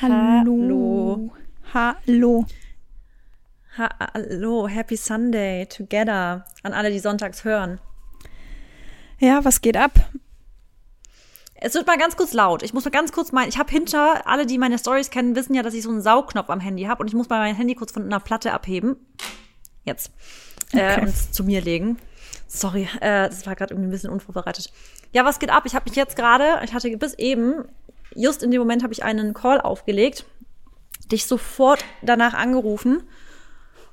Hallo. Hallo. Hallo, Happy Sunday together an alle, die sonntags hören. Ja, was geht ab? Es wird mal ganz kurz laut. Ich muss mal ganz kurz mein, ich habe hinter, alle, die meine Stories kennen, wissen ja, dass ich so einen Saugknopf am Handy habe und ich muss mal mein Handy kurz von einer Platte abheben. Jetzt. Äh, Okay. Äh, und es zu mir legen. Sorry, äh, das war gerade irgendwie ein bisschen unvorbereitet. Ja, was geht ab? Ich habe mich jetzt gerade, ich hatte bis eben, just in dem Moment habe ich einen Call aufgelegt, dich sofort danach angerufen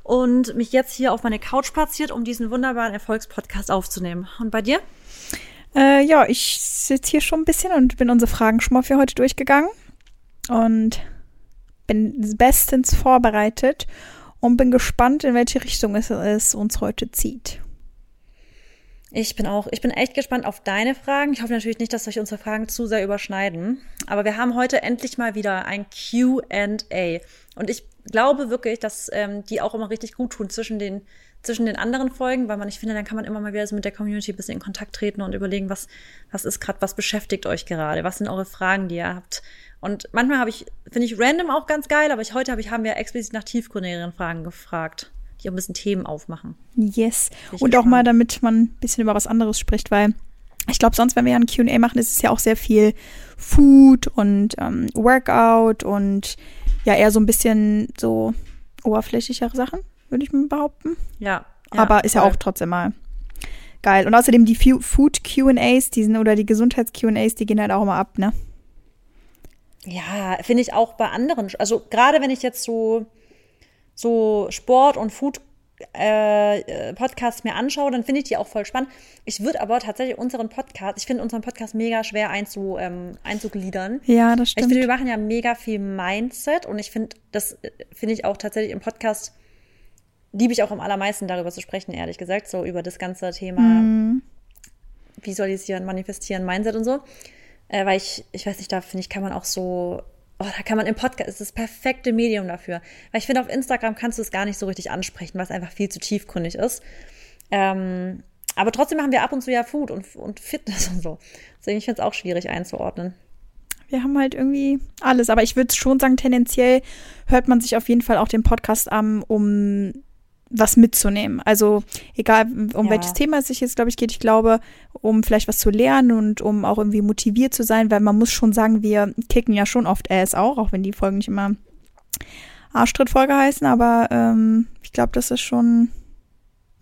und mich jetzt hier auf meine Couch platziert, um diesen wunderbaren Erfolgspodcast aufzunehmen. Und bei dir? Äh, ja, ich sitze hier schon ein bisschen und bin unsere Fragen schon mal für heute durchgegangen und bin bestens vorbereitet und bin gespannt, in welche Richtung es, es uns heute zieht. Ich bin auch, ich bin echt gespannt auf deine Fragen. Ich hoffe natürlich nicht, dass sich unsere Fragen zu sehr überschneiden. Aber wir haben heute endlich mal wieder ein Q&A. Und ich glaube wirklich, dass ähm, die auch immer richtig gut tun zwischen den, zwischen den anderen Folgen, weil man, ich finde, dann kann man immer mal wieder so mit der Community ein bisschen in Kontakt treten und überlegen, was, was ist gerade, was beschäftigt euch gerade? Was sind eure Fragen, die ihr habt? Und manchmal habe ich, finde ich random auch ganz geil, aber ich, heute habe ich, haben wir explizit nach tiefgründigeren Fragen gefragt, die auch ein bisschen Themen aufmachen. Yes. Und auch mal, damit man ein bisschen über was anderes spricht, weil ich glaube, sonst, wenn wir ja ein QA machen, ist es ja auch sehr viel Food und ähm, Workout und ja, eher so ein bisschen so oberflächlichere Sachen, würde ich mal behaupten. Ja. Aber ist ja voll. auch trotzdem mal geil. Und außerdem die Food QAs, die sind oder die Gesundheits QAs, die gehen halt auch immer ab, ne? Ja, finde ich auch bei anderen. Also gerade wenn ich jetzt so, so Sport und Food äh, äh, Podcasts mir anschaue, dann finde ich die auch voll spannend. Ich würde aber tatsächlich unseren Podcast, ich finde unseren Podcast mega schwer einzu, ähm, einzugliedern. Ja, das Ich stimmt. finde, wir machen ja mega viel Mindset und ich finde, das äh, finde ich auch tatsächlich im Podcast, liebe ich auch am allermeisten darüber zu sprechen, ehrlich gesagt, so über das ganze Thema Mhm. Visualisieren, Manifestieren, Mindset und so. Äh, weil ich, ich weiß nicht, da finde ich, kann man auch so, oh, da kann man im Podcast, ist das perfekte Medium dafür. Weil ich finde, auf Instagram kannst du es gar nicht so richtig ansprechen, was einfach viel zu tiefgründig ist. Ähm, aber trotzdem machen wir ab und zu ja Food und, und Fitness und so. Deswegen, ich finde es auch schwierig einzuordnen. Wir haben halt irgendwie alles. Aber ich würde schon sagen, tendenziell hört man sich auf jeden Fall auch den Podcast an, um was mitzunehmen. Also egal, um Ja. welches Thema es sich jetzt, glaube ich, geht. Ich glaube, um vielleicht was zu lernen und um auch irgendwie motiviert zu sein, weil man muss schon sagen, wir kicken ja schon oft Ass auch, auch wenn die Folgen nicht immer Arschtrittfolge heißen. Aber ähm, ich glaube, das ist schon,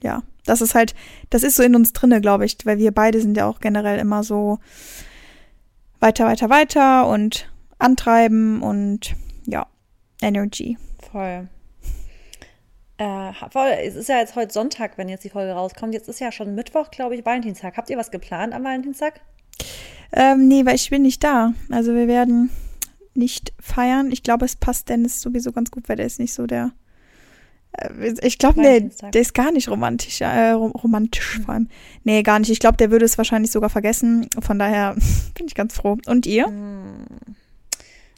ja, das ist halt, das ist so in uns drinne, glaube ich, weil wir beide sind ja auch generell immer so weiter, weiter, weiter und antreiben und ja, Energy. Voll. Äh. Es ist ja jetzt heute Sonntag, wenn jetzt die Folge rauskommt. Jetzt ist ja schon Mittwoch, glaube ich, Valentinstag. Habt ihr was geplant am Valentinstag? Ähm, nee, weil ich bin nicht da. Also wir werden nicht feiern. Ich glaube, es passt Dennis sowieso ganz gut, weil der ist nicht so der. Äh, Ich glaube, Valentinstag. der ist gar nicht romantisch, äh, rom- romantisch vor allem. Nee, gar nicht. Ich glaube, der würde es wahrscheinlich sogar vergessen. Von daher bin ich ganz froh. Und ihr?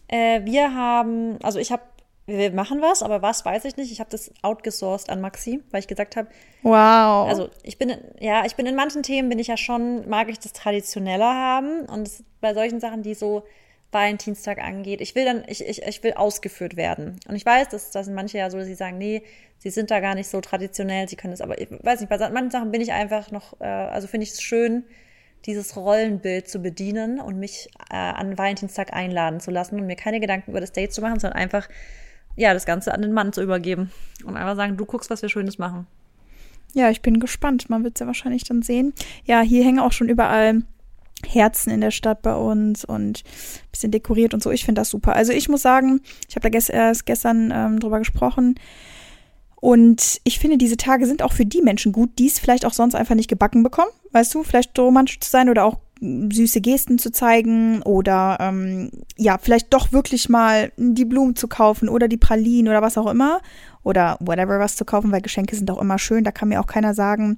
Äh, wir haben, also ich habe, wir machen was, aber was weiß ich nicht. Ich habe das outgesourced an Maxi, weil ich gesagt habe, Wow. also ich bin, in- ja, ich bin in manchen Themen bin ich ja schon, mag ich das traditioneller haben und es, bei solchen Sachen, die so Valentinstag angeht, ich will dann, ich, ich, ich will ausgeführt werden. Und ich weiß, dass das sind manche ja so, dass sie sagen, nee, sie sind da gar nicht so traditionell, sie können es, aber ich weiß nicht, bei manchen Sachen bin ich einfach noch, äh, also finde ich es schön, dieses Rollenbild zu bedienen und mich äh, an Valentinstag einladen zu lassen und mir keine Gedanken über das Date zu machen, sondern einfach, ja, das Ganze an den Mann zu übergeben und einfach sagen, du guckst, was wir Schönes machen. Ja, ich bin gespannt. Man wird es ja wahrscheinlich dann sehen. Ja, hier hängen auch schon überall Herzen in der Stadt bei uns und ein bisschen dekoriert und so. Ich finde das super. Also ich muss sagen, ich habe da gest erst gestern ähm, drüber gesprochen. Und ich finde, diese Tage sind auch für die Menschen gut, die es vielleicht auch sonst einfach nicht gebacken bekommen. Weißt du, vielleicht romantisch zu sein oder auch süße Gesten zu zeigen oder ähm, ja, vielleicht doch wirklich mal die Blumen zu kaufen oder die Pralinen oder was auch immer oder whatever was zu kaufen, weil Geschenke sind auch immer schön. Da kann mir auch keiner sagen,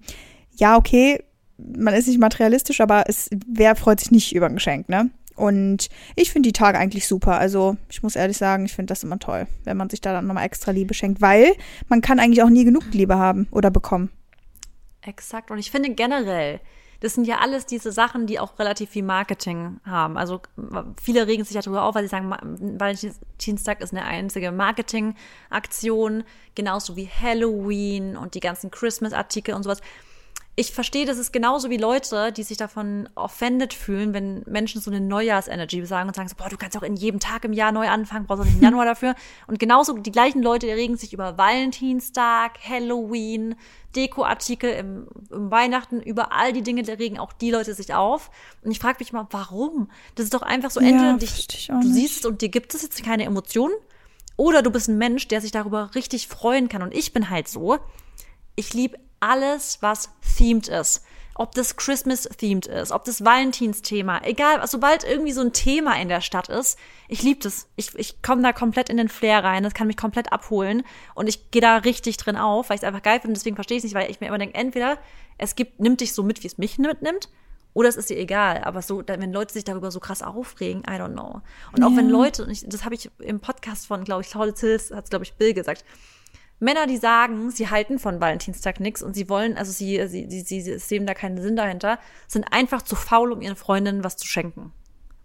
ja, okay, man ist nicht materialistisch, aber es, wer freut sich nicht über ein Geschenk, ne? Und ich finde die Tage eigentlich super. Also ich muss ehrlich sagen, ich finde das immer toll, wenn man sich da dann nochmal extra Liebe schenkt, weil man kann eigentlich auch nie genug Liebe haben oder bekommen. Exakt. Und ich finde generell, das sind ja alles diese Sachen, die auch relativ viel Marketing haben. Also viele regen sich ja darüber auf, weil sie sagen, Valentinstag ist eine einzige Marketingaktion, genauso wie Halloween und die ganzen Christmas-Artikel und sowas ich verstehe, das ist genauso wie Leute, die sich davon offended fühlen, wenn Menschen so eine Neujahrsenergy sagen und sagen so, boah, du kannst auch in jedem Tag im Jahr neu anfangen, brauchst auch nicht im Januar dafür. Und genauso die gleichen Leute regen sich über Valentinstag, Halloween, Dekoartikel im, im Weihnachten, über all die Dinge, da regen auch die Leute sich auf. Und ich frage mich mal, warum? Das ist doch einfach so, entweder Ja, dich, du nicht. siehst und dir gibt es jetzt keine Emotionen, oder du bist ein Mensch, der sich darüber richtig freuen kann. Und ich bin halt so, ich liebe alles, was themed ist. Ob das Christmas-themed ist, ob das Valentinsthema, egal, sobald irgendwie so ein Thema in der Stadt ist, ich liebe das. Ich, ich komme da komplett in den Flair rein, das kann mich komplett abholen und ich gehe da richtig drin auf, weil ich es einfach geil finde deswegen verstehe ich es nicht, weil ich mir immer denke, entweder es gibt, nimmt dich so mit, wie es mich mitnimmt, oder es ist dir egal. Aber so, wenn Leute sich darüber so krass aufregen, I don't know. Und auch wenn Ja. Leute, und ich, das habe ich im Podcast von, glaube ich, Claudia Zils, hat es, glaube ich, Bill gesagt, Männer, die sagen, sie halten von Valentinstag nichts und sie wollen, also sie, sie, sie, sie, sehen da keinen Sinn dahinter, sind einfach zu faul, um ihren Freundinnen was zu schenken.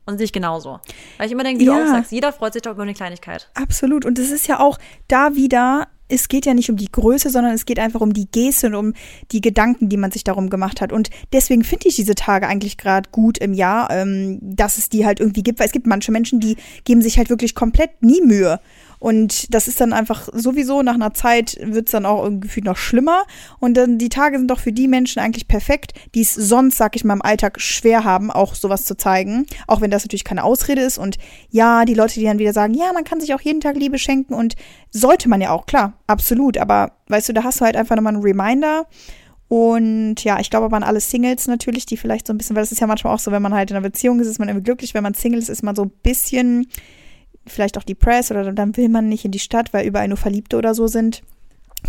Und sehe ich genauso. Weil ich immer denke, wie du Ja. auch sagst, jeder freut sich doch über eine Kleinigkeit. Absolut. Und es ist ja auch da wieder, es geht ja nicht um die Größe, sondern es geht einfach um die Geste und um die Gedanken, die man sich darum gemacht hat. Und deswegen finde ich diese Tage eigentlich gerade gut im Jahr, ähm, dass es die halt irgendwie gibt, weil es gibt manche Menschen, die geben sich halt wirklich komplett nie Mühe. Und das ist dann einfach sowieso nach einer Zeit wird es dann auch irgendwie noch schlimmer. Und dann die Tage sind doch für die Menschen eigentlich perfekt, die es sonst, sag ich mal, im Alltag schwer haben, auch sowas zu zeigen. Auch wenn das natürlich keine Ausrede ist. Und ja, die Leute, die dann wieder sagen, ja, man kann sich auch jeden Tag Liebe schenken und sollte man ja auch, klar, absolut. Aber weißt du, da hast du halt einfach nochmal einen Reminder. Und ja, ich glaube aber an alle Singles natürlich, die vielleicht so ein bisschen, weil das ist ja manchmal auch so, wenn man halt in einer Beziehung ist, ist man irgendwie glücklich, wenn man Single ist, ist man so ein bisschen vielleicht auch depressed oder dann will man nicht in die Stadt, weil überall nur Verliebte oder so sind.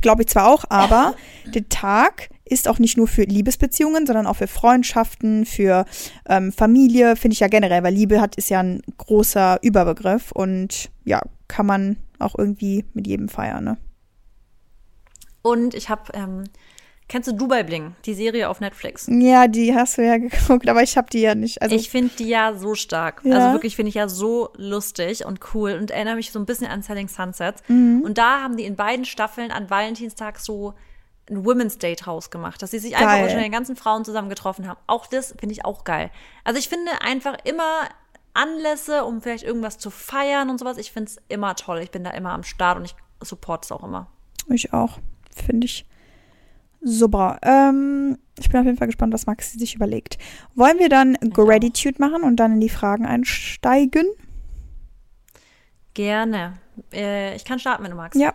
Glaube ich zwar auch, aber der Tag ist auch nicht nur für Liebesbeziehungen, sondern auch für Freundschaften, für ähm, Familie, finde ich ja generell, weil Liebe hat ist ja ein großer Überbegriff und ja, kann man auch irgendwie mit jedem feiern, ne? Und ich habe, ähm, kennst du Dubai Bling, die Serie auf Netflix? Ja, die hast du ja geguckt, aber ich habe die ja nicht. Also ich finde die ja so stark. Ja. Also wirklich finde ich ja so lustig und cool und erinnere mich so ein bisschen an Selling Sunsets. Mhm. Und da haben die in beiden Staffeln an Valentinstag so ein Women's Day draus gemacht, dass sie sich einfach unter den ganzen Frauen zusammen getroffen haben. Auch das finde ich auch geil. Also ich finde einfach immer Anlässe, um vielleicht irgendwas zu feiern und sowas. Ich finde es immer toll. Ich bin da immer am Start und ich support es auch immer. Ich auch. Finde ich super. Ähm, ich bin auf jeden Fall gespannt, was Maxi sich überlegt. Wollen wir dann Gratitude machen und dann in die Fragen einsteigen? Gerne. Äh, ich kann starten, wenn du magst. Ja.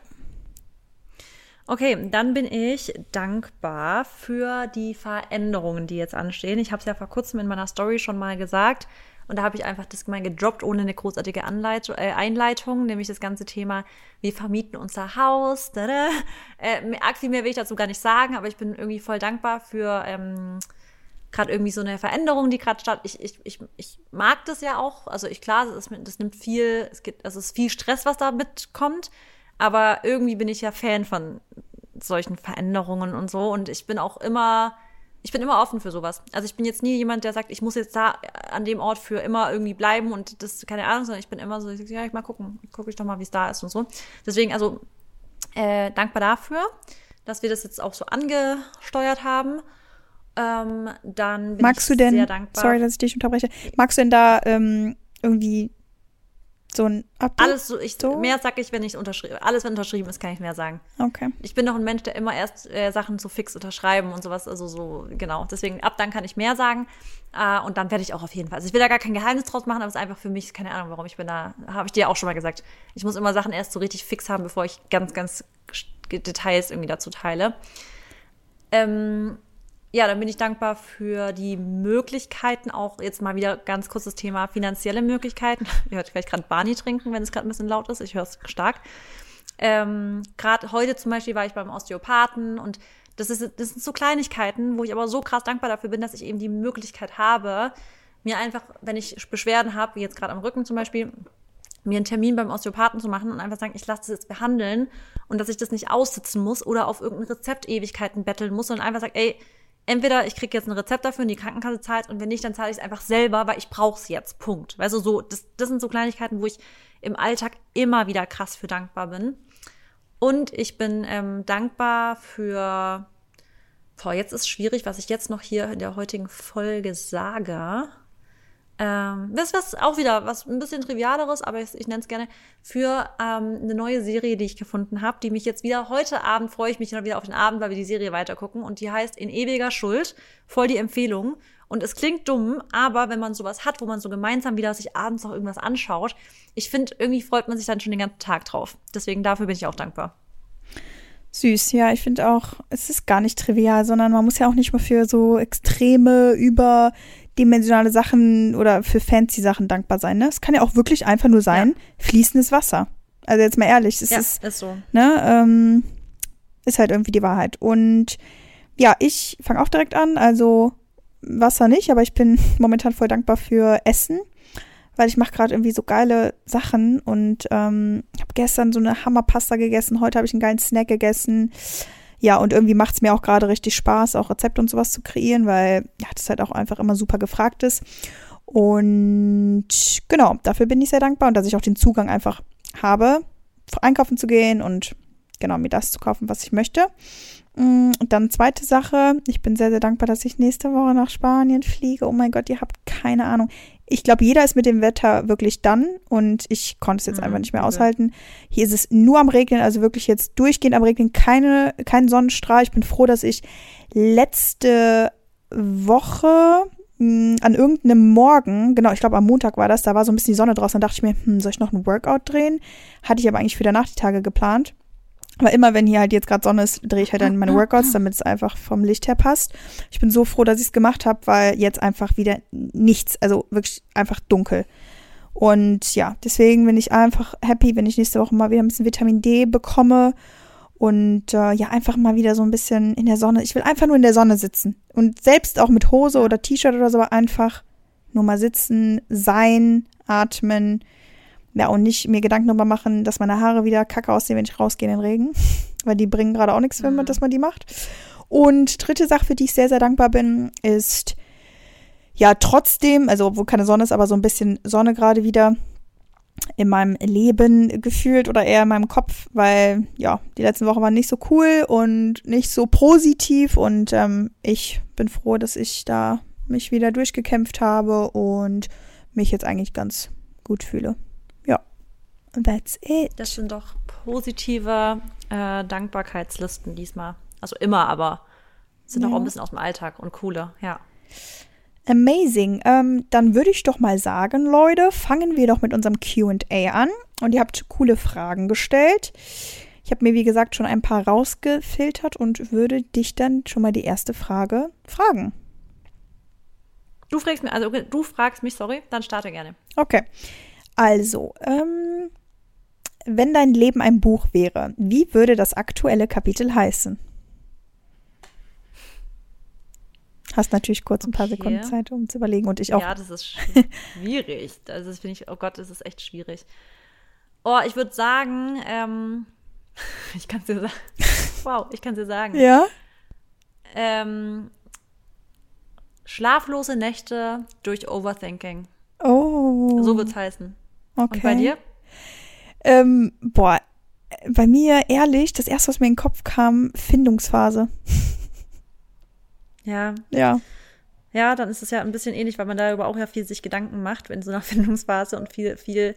Okay, dann bin ich dankbar für die Veränderungen, die jetzt anstehen. Ich habe es ja vor kurzem in meiner Story schon mal gesagt. Und da habe ich einfach das mal gedroppt, ohne eine großartige Anleitung, äh, Einleitung, nämlich das ganze Thema, wir vermieten unser Haus. Da, da. Äh, viel mehr will ich dazu gar nicht sagen, aber ich bin irgendwie voll dankbar für ähm, gerade irgendwie so eine Veränderung, die gerade statt. Ich, ich, ich, ich mag das ja auch. Also ich klar, das, das nimmt viel, es gibt, also es ist viel Stress, was da mitkommt. Aber irgendwie bin ich ja Fan von solchen Veränderungen und so. Und ich bin auch immer, ich bin immer offen für sowas. Also ich bin jetzt nie jemand, der sagt, ich muss jetzt da an dem Ort für immer irgendwie bleiben und das, keine Ahnung, sondern ich bin immer so, ich sag, ja, ich mal gucken, gucke ich doch mal, wie es da ist und so. Deswegen, also äh, dankbar dafür, dass wir das jetzt auch so angesteuert haben. Ähm, dann bin Magst du ich denn, sehr dankbar. sorry, dass ich dich unterbreche, magst du denn da ähm, irgendwie so ein Update? alles so, ich, so? mehr sag ich, wenn ich unterschrieben, alles, wenn unterschrieben ist, kann ich mehr sagen. Okay. Ich bin doch ein Mensch, der immer erst äh, Sachen so fix unterschreiben und sowas, also so, genau. Deswegen, ab dann kann ich mehr sagen. Äh, und dann werde ich auch auf jeden Fall. Also ich will da gar kein Geheimnis draus machen, aber es ist einfach für mich, keine Ahnung, warum ich bin da, habe ich dir auch schon mal gesagt. Ich muss immer Sachen erst so richtig fix haben, bevor ich ganz, ganz Details irgendwie dazu teile. Ähm, ja, dann bin ich dankbar für die Möglichkeiten, auch jetzt mal wieder ganz kurz das Thema finanzielle Möglichkeiten. Ihr hört vielleicht gerade Barney trinken, wenn es gerade ein bisschen laut ist. Ich höre es stark. Ähm, gerade heute zum Beispiel war ich beim Osteopathen und das, ist, das sind so Kleinigkeiten, wo ich aber so krass dankbar dafür bin, dass ich eben die Möglichkeit habe, mir einfach, wenn ich Beschwerden habe, wie jetzt gerade am Rücken zum Beispiel, mir einen Termin beim Osteopathen zu machen und einfach sagen, ich lasse das jetzt behandeln und dass ich das nicht aussitzen muss oder auf irgendein Rezept Ewigkeiten betteln muss, sondern einfach sagen, ey, entweder ich kriege jetzt ein Rezept dafür und die Krankenkasse zahlt und wenn nicht, dann zahle ich es einfach selber, weil ich brauche es jetzt. Punkt. Weißt du, so, das, das sind so Kleinigkeiten, wo ich im Alltag immer wieder krass für dankbar bin. Und ich bin ähm, dankbar für, boah, jetzt ist schwierig, was ich jetzt noch hier in der heutigen Folge sage. Ähm, das ist auch wieder was ein bisschen trivialeres, aber ich, ich nenne es gerne für ähm, eine neue Serie, die ich gefunden habe, die mich jetzt wieder heute Abend freue ich mich wieder auf den Abend, weil wir die Serie weitergucken und die heißt In ewiger Schuld, voll die Empfehlung und es klingt dumm, aber wenn man sowas hat, wo man so gemeinsam wieder sich abends noch irgendwas anschaut, ich finde, irgendwie freut man sich dann schon den ganzen Tag drauf. Deswegen dafür bin ich auch dankbar. Süß, ja, ich finde auch, es ist gar nicht trivial, sondern man muss ja auch nicht mal für so extreme, überdimensionale Sachen oder für fancy Sachen dankbar sein. Ne? Es kann ja auch wirklich einfach nur sein, ja. fließendes Wasser. Also jetzt mal ehrlich, es ja, ist, ist so. Ne, ähm, ist halt irgendwie die Wahrheit. Und ja, ich fange auch direkt an. Also Wasser nicht, aber ich bin momentan voll dankbar für Essen, weil ich mache gerade irgendwie so geile Sachen und ähm, habe gestern so eine Hammerpasta gegessen, heute habe ich einen geilen Snack gegessen. Ja, und irgendwie macht es mir auch gerade richtig Spaß, auch Rezepte und sowas zu kreieren, weil ja, das halt auch einfach immer super gefragt ist. Und genau, dafür bin ich sehr dankbar und dass ich auch den Zugang einfach habe, einkaufen zu gehen und genau mir das zu kaufen, was ich möchte. Mm, und dann zweite Sache, ich bin sehr, sehr dankbar, dass ich nächste Woche nach Spanien fliege. Oh mein Gott, ihr habt keine Ahnung. Ich glaube, jeder ist mit dem Wetter wirklich dann und ich konnte es jetzt mhm, einfach nicht mehr aushalten. Hier ist es nur am Regnen, also wirklich jetzt durchgehend am Regnen, keine, kein Sonnenstrahl. Ich bin froh, dass ich letzte Woche mh, mm, an irgendeinem Morgen, genau, ich glaube am Montag war das, da war so ein bisschen die Sonne draußen, dann dachte ich mir, hm, soll ich noch ein Workout drehen? Hatte ich aber eigentlich für danach die Tage geplant. Aber immer wenn hier halt jetzt gerade Sonne ist, drehe ich halt dann meine Workouts, damit es einfach vom Licht her passt. Ich bin so froh, dass ich es gemacht habe, weil jetzt einfach wieder nichts, also wirklich einfach dunkel. Und ja, deswegen bin ich einfach happy, wenn ich nächste Woche mal wieder ein bisschen Vitamin D bekomme und äh, ja, einfach mal wieder so ein bisschen in der Sonne. Ich will einfach nur in der Sonne sitzen. Und selbst auch mit Hose oder T-Shirt oder so, einfach nur mal sitzen, sein, atmen, ja, und nicht mir Gedanken darüber machen, dass meine Haare wieder kacke aussehen, wenn ich rausgehe in den Regen. Weil die bringen gerade auch nichts, wenn man, mhm. dass man die macht. Und dritte Sache, für die ich sehr, sehr dankbar bin, ist ja trotzdem, also obwohl keine Sonne ist, aber so ein bisschen Sonne gerade wieder in meinem Leben gefühlt oder eher in meinem Kopf, weil ja, die letzten Wochen waren nicht so cool und nicht so positiv und ähm, ich bin froh, dass ich da mich wieder durchgekämpft habe und mich jetzt eigentlich ganz gut fühle. That's it. Das sind doch positive äh, Dankbarkeitslisten diesmal. Also immer, aber sind ja. auch ein bisschen aus dem Alltag und coole, ja. Amazing. Ähm, dann würde ich doch mal sagen, Leute, fangen wir doch mit unserem QA an. Und ihr habt coole Fragen gestellt. Ich habe mir, wie gesagt, schon ein paar rausgefiltert und würde dich dann schon mal die erste Frage fragen. Du fragst mich, also du fragst mich, sorry, dann starte gerne. Okay. Also, ähm, wenn dein Leben ein Buch wäre, wie würde das aktuelle Kapitel heißen? Hast natürlich kurz ein paar okay. Sekunden Zeit, um zu überlegen und ich auch. Ja, das ist schwierig. Also das finde ich, oh Gott, das ist echt schwierig. Oh, ich würde sagen, ähm, ich kann es dir sagen. wow, ich kann es dir sagen. Ja. Ähm, schlaflose Nächte durch Overthinking. Oh. So wird es heißen. Okay. Und bei dir? Ähm, boah, bei mir ehrlich, das erste, was mir in den Kopf kam, Findungsphase. Ja. Ja. Ja, dann ist es ja ein bisschen ähnlich, weil man darüber auch ja viel sich Gedanken macht in so einer Findungsphase und viel, viel,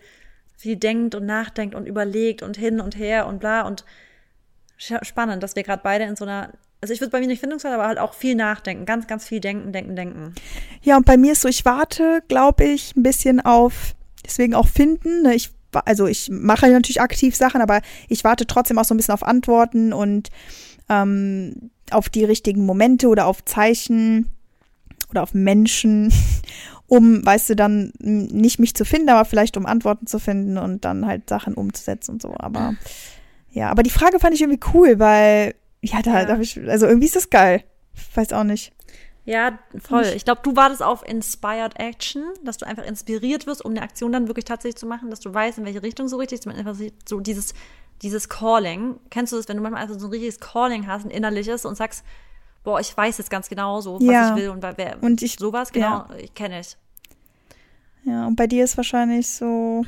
viel denkt und nachdenkt und überlegt und hin und her und bla und spannend, dass wir gerade beide in so einer also ich würde bei mir nicht Findungsphase, aber halt auch viel nachdenken, ganz, ganz viel denken, denken, denken. Ja, und bei mir ist so, ich warte, glaube ich, ein bisschen auf, deswegen auch finden. Ne? Ich also ich mache natürlich aktiv Sachen, aber ich warte trotzdem auch so ein bisschen auf Antworten und ähm, auf die richtigen Momente oder auf Zeichen oder auf Menschen, um, weißt du, dann nicht mich zu finden, aber vielleicht um Antworten zu finden und dann halt Sachen umzusetzen und so. Aber ja, aber die Frage fand ich irgendwie cool, weil ja, da, ja. da ich, also irgendwie ist das geil. Weiß auch nicht. Ja, voll. Ich glaube, du wartest auf Inspired Action, dass du einfach inspiriert wirst, um eine Aktion dann wirklich tatsächlich zu machen, dass du weißt, in welche Richtung so richtig, einfach so dieses, dieses Calling. Kennst du das, wenn du manchmal also so ein richtiges Calling hast, ein innerliches und sagst, boah, ich weiß jetzt ganz genau so, was Ja. ich will und wer, Und ich- sowas, genau, ich kenne ich. Ja, und bei dir ist wahrscheinlich so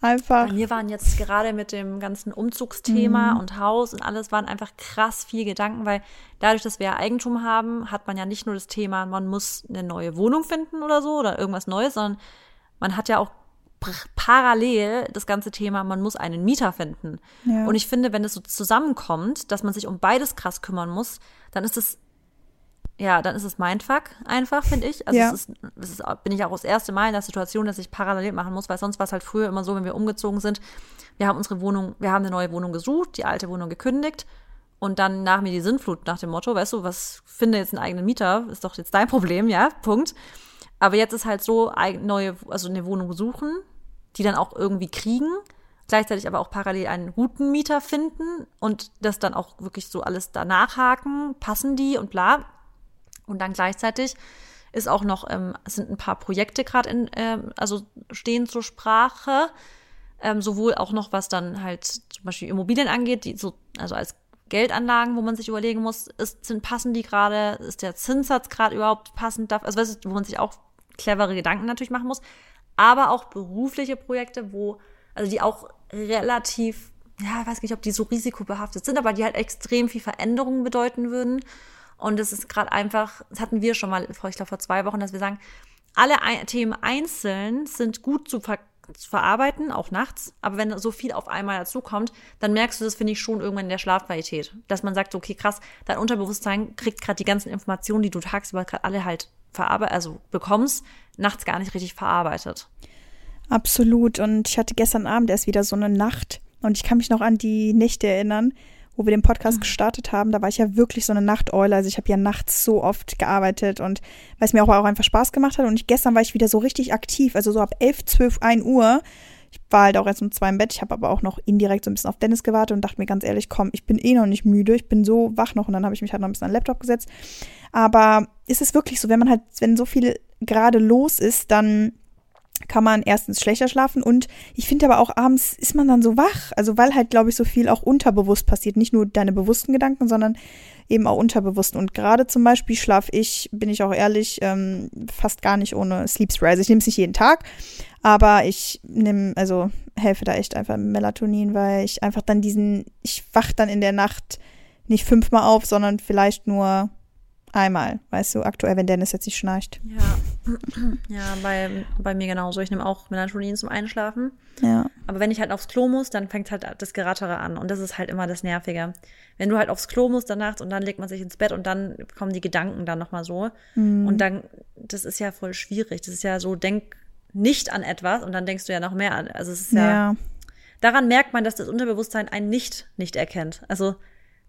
einfach. Bei mir waren jetzt gerade mit dem ganzen Umzugsthema und Haus und alles waren einfach krass viel Gedanken, weil dadurch, dass wir ja Eigentum haben, hat man ja nicht nur das Thema, man muss eine neue Wohnung finden oder so oder irgendwas Neues, sondern man hat ja auch parallel das ganze Thema, man muss einen Mieter finden. Ja. Und ich finde, wenn es so zusammenkommt, dass man sich um beides krass kümmern muss, dann ist es ja, dann ist es Mindfuck einfach, finde ich. Also Ja. es ist, es ist, bin ich auch das erste Mal in der Situation, dass ich parallel machen muss, weil sonst war es halt früher immer so, wenn wir umgezogen sind, wir haben unsere Wohnung, wir haben eine neue Wohnung gesucht, die alte Wohnung gekündigt und dann nach mir die Sinnflut nach dem Motto, weißt du, was finde jetzt einen eigenen Mieter, ist doch jetzt dein Problem, ja, Punkt. Aber jetzt ist halt so, neue, also eine Wohnung suchen, die dann auch irgendwie kriegen, gleichzeitig aber auch parallel einen guten Mieter finden und das dann auch wirklich so alles danach haken, passen die und bla. Und dann gleichzeitig ist auch noch, ähm, sind ein paar Projekte gerade ähm, also stehen zur Sprache, ähm, sowohl auch noch, was dann halt zum Beispiel Immobilien angeht, die so, also als Geldanlagen, wo man sich überlegen muss, ist, sind, passen die gerade, ist der Zinssatz gerade überhaupt passend, darf, also wo man sich auch clevere Gedanken natürlich machen muss, aber auch berufliche Projekte, wo, also die auch relativ, ja, ich weiß nicht, ob die so risikobehaftet sind, aber die halt extrem viel Veränderungen bedeuten würden. Und es ist gerade einfach, das hatten wir schon mal, ich glaube vor zwei Wochen, dass wir sagen, alle Themen einzeln sind gut zu, ver zu verarbeiten, auch nachts. Aber wenn so viel auf einmal dazu kommt, dann merkst du das, finde ich, schon irgendwann in der Schlafqualität. Dass man sagt, okay, krass, dein Unterbewusstsein kriegt gerade die ganzen Informationen, die du tagsüber gerade alle halt verarbeitet, also bekommst, nachts gar nicht richtig verarbeitet. Absolut. Und ich hatte gestern Abend erst wieder so eine Nacht. Und ich kann mich noch an die Nächte erinnern, wo wir den Podcast gestartet haben. Da war ich ja wirklich so eine Nachteule. Also ich habe ja nachts so oft gearbeitet und weil es mir auch, auch einfach Spaß gemacht hat. Und ich, gestern war ich wieder so richtig aktiv. Also so ab 11, 12, 1 Uhr. Ich war halt auch erst um zwei im Bett. Ich habe aber auch noch indirekt so ein bisschen auf Dennis gewartet und dachte mir ganz ehrlich, komm, ich bin eh noch nicht müde. Ich bin so wach noch. Und dann habe ich mich halt noch ein bisschen an den Laptop gesetzt. Aber ist es wirklich so, wenn man halt, wenn so viel gerade los ist, dann kann man erstens schlechter schlafen und ich finde aber auch abends ist man dann so wach, also weil halt glaube ich so viel auch unterbewusst passiert, nicht nur deine bewussten Gedanken, sondern eben auch unterbewussten und gerade zum Beispiel schlafe ich, bin ich auch ehrlich, ähm, fast gar nicht ohne Sleep Spray, also ich nehme es nicht jeden Tag, aber ich nehme, also helfe da echt einfach Melatonin, weil ich einfach dann diesen, ich wach dann in der Nacht nicht fünfmal auf, sondern vielleicht nur einmal, weißt du, aktuell, wenn Dennis jetzt nicht schnarcht. Ja, ja bei, bei mir genauso. Ich nehme auch Melatonin zum Einschlafen. Ja. Aber wenn ich halt aufs Klo muss, dann fängt halt das Gerattere an. Und das ist halt immer das Nervige. Wenn du halt aufs Klo musst dann nachts und dann legt man sich ins Bett und dann kommen die Gedanken dann nochmal so. Und dann, das ist ja voll schwierig. Das ist ja so, denk nicht an etwas und dann denkst du ja noch mehr an. Also es ist ja, ja. daran merkt man, dass das Unterbewusstsein ein Nicht nicht erkennt. Also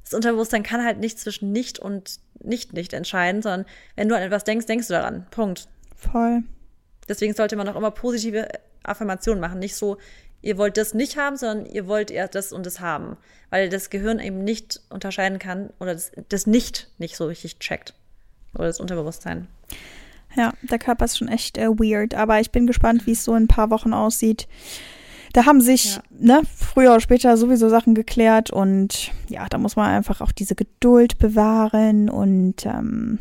das Unterbewusstsein kann halt nicht zwischen nicht und nicht nicht entscheiden, sondern wenn du an etwas denkst, denkst du daran. Punkt. voll. Deswegen sollte man auch immer positive Affirmationen machen. Nicht so, ihr wollt das nicht haben, sondern ihr wollt eher das und das haben. Weil das Gehirn eben nicht unterscheiden kann oder das, das nicht nicht so richtig checkt. Oder das Unterbewusstsein. Ja, der Körper ist schon echt äh, weird, aber ich bin gespannt, wie es so in ein paar Wochen aussieht. Da haben sich, Ja. ne, früher oder später sowieso Sachen geklärt und ja, da muss man einfach auch diese Geduld bewahren und ähm,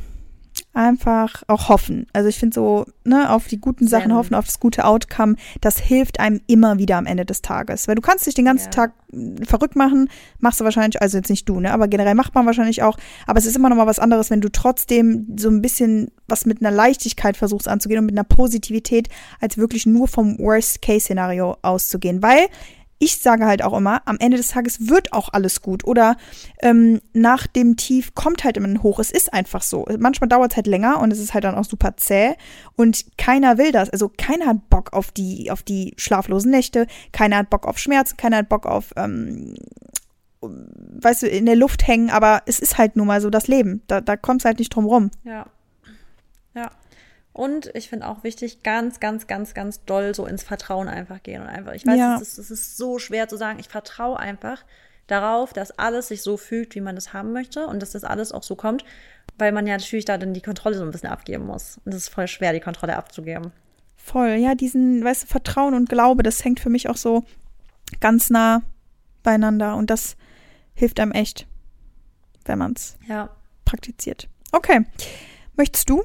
einfach auch hoffen. Also ich finde so, ne, auf die guten Sachen Zen. hoffen, auf das gute Outcome, das hilft einem immer wieder am Ende des Tages. Weil du kannst dich den ganzen Ja. Tag mh, verrückt machen, machst du wahrscheinlich, also jetzt nicht du, ne, aber generell macht man wahrscheinlich auch, aber es ist immer noch mal was anderes, wenn du trotzdem so ein bisschen was mit einer Leichtigkeit versuchst anzugehen und mit einer Positivität, als wirklich nur vom Worst-Case-Szenario auszugehen. Weil ich sage halt auch immer, am Ende des Tages wird auch alles gut. Oder ähm, nach dem Tief kommt halt immer ein Hoch. Es ist einfach so. Manchmal dauert es halt länger und es ist halt dann auch super zäh. Und keiner will das. Also keiner hat Bock auf die, auf die schlaflosen Nächte, keiner hat Bock auf Schmerzen, keiner hat Bock auf, ähm, weißt du, in der Luft hängen, aber es ist halt nun mal so das Leben. Da, da kommst halt nicht drum rum. Ja. Ja. Und ich finde auch wichtig, ganz, ganz, ganz, ganz doll so ins Vertrauen einfach gehen und einfach. Ich weiß, Ja. es, ist, es ist so schwer zu sagen. Ich vertraue einfach darauf, dass alles sich so fügt, wie man es haben möchte und dass das alles auch so kommt, weil man ja natürlich da dann die Kontrolle so ein bisschen abgeben muss. Und es ist voll schwer, die Kontrolle abzugeben. Voll, ja, diesen, weißt du, Vertrauen und Glaube, das hängt für mich auch so ganz nah beieinander und das hilft einem echt, wenn man's Ja. praktiziert. Okay. Möchtest du?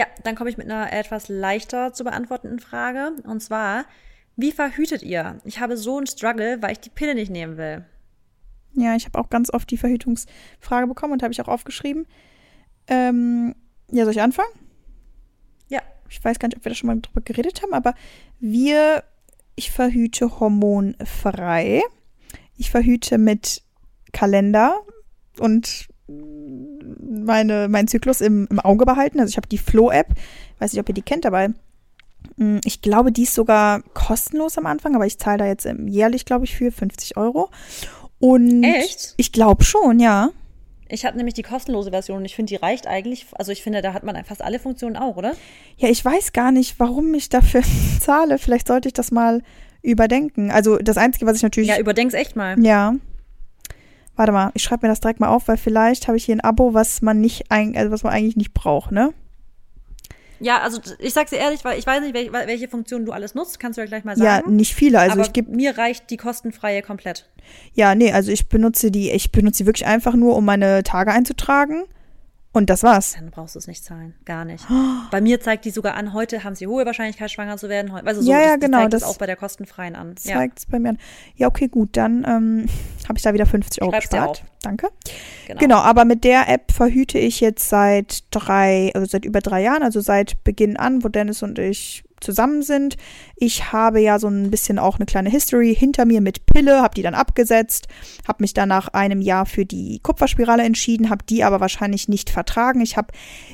Ja, dann komme ich mit einer etwas leichter zu beantwortenden Frage. Und zwar, wie verhütet ihr? Ich habe so einen Struggle, weil ich die Pille nicht nehmen will. Ja, ich habe auch ganz oft die Verhütungsfrage bekommen und habe ich auch aufgeschrieben. Ähm, ja, soll ich anfangen? Ja. Ich weiß gar nicht, ob wir da schon mal drüber geredet haben, aber wir, ich verhüte hormonfrei. Ich verhüte mit Kalender und meine, meinen Zyklus im, im Auge behalten. Also ich habe die Flow-App, weiß nicht, ob ihr die kennt, aber mm, ich glaube, die ist sogar kostenlos am Anfang, aber ich zahle da jetzt jährlich, glaube ich, für 50 Euro. Und Echt? Ich glaube schon, ja. Ich habe nämlich die kostenlose Version und ich finde, die reicht eigentlich. Also ich finde, da hat man fast alle Funktionen auch, oder? Ja, ich weiß gar nicht, warum ich dafür zahle. Vielleicht sollte ich das mal überdenken. Also das Einzige, was ich natürlich. Ja, überdenk's echt mal. Ja. Warte mal, ich schreibe mir das direkt mal auf, weil vielleicht habe ich hier ein Abo, was man nicht, also was man eigentlich nicht braucht, ne? Ja, also ich sag's dir ehrlich, weil ich weiß nicht, welche, welche Funktionen du alles nutzt, kannst du ja gleich mal sagen. Ja, nicht viele. Also aber ich gebe mir reicht die kostenfreie komplett. Ja, nee, also ich benutze die, ich benutze sie wirklich einfach nur, um meine Tage einzutragen. Und das war's. Dann brauchst du es nicht zahlen. Gar nicht. Bei mir zeigt die sogar an, heute haben sie hohe Wahrscheinlichkeit, schwanger zu werden. Also so, ja, ja, das, genau. Zeigt das auch bei der kostenfreien an. Zeigt es bei mir an. Ja, okay, gut. Dann ähm, habe ich da wieder 50 Euro Schreib's gespart. Danke. Genau. Genau, aber mit der App verhüte ich jetzt seit drei, also seit über drei Jahren, also seit Beginn an, wo Dennis und ich zusammen sind. Ich habe ja so ein bisschen auch eine kleine History hinter mir mit Pille, habe die dann abgesetzt, habe mich dann nach einem Jahr für die Kupferspirale entschieden, habe die aber wahrscheinlich nicht vertragen. Ich habe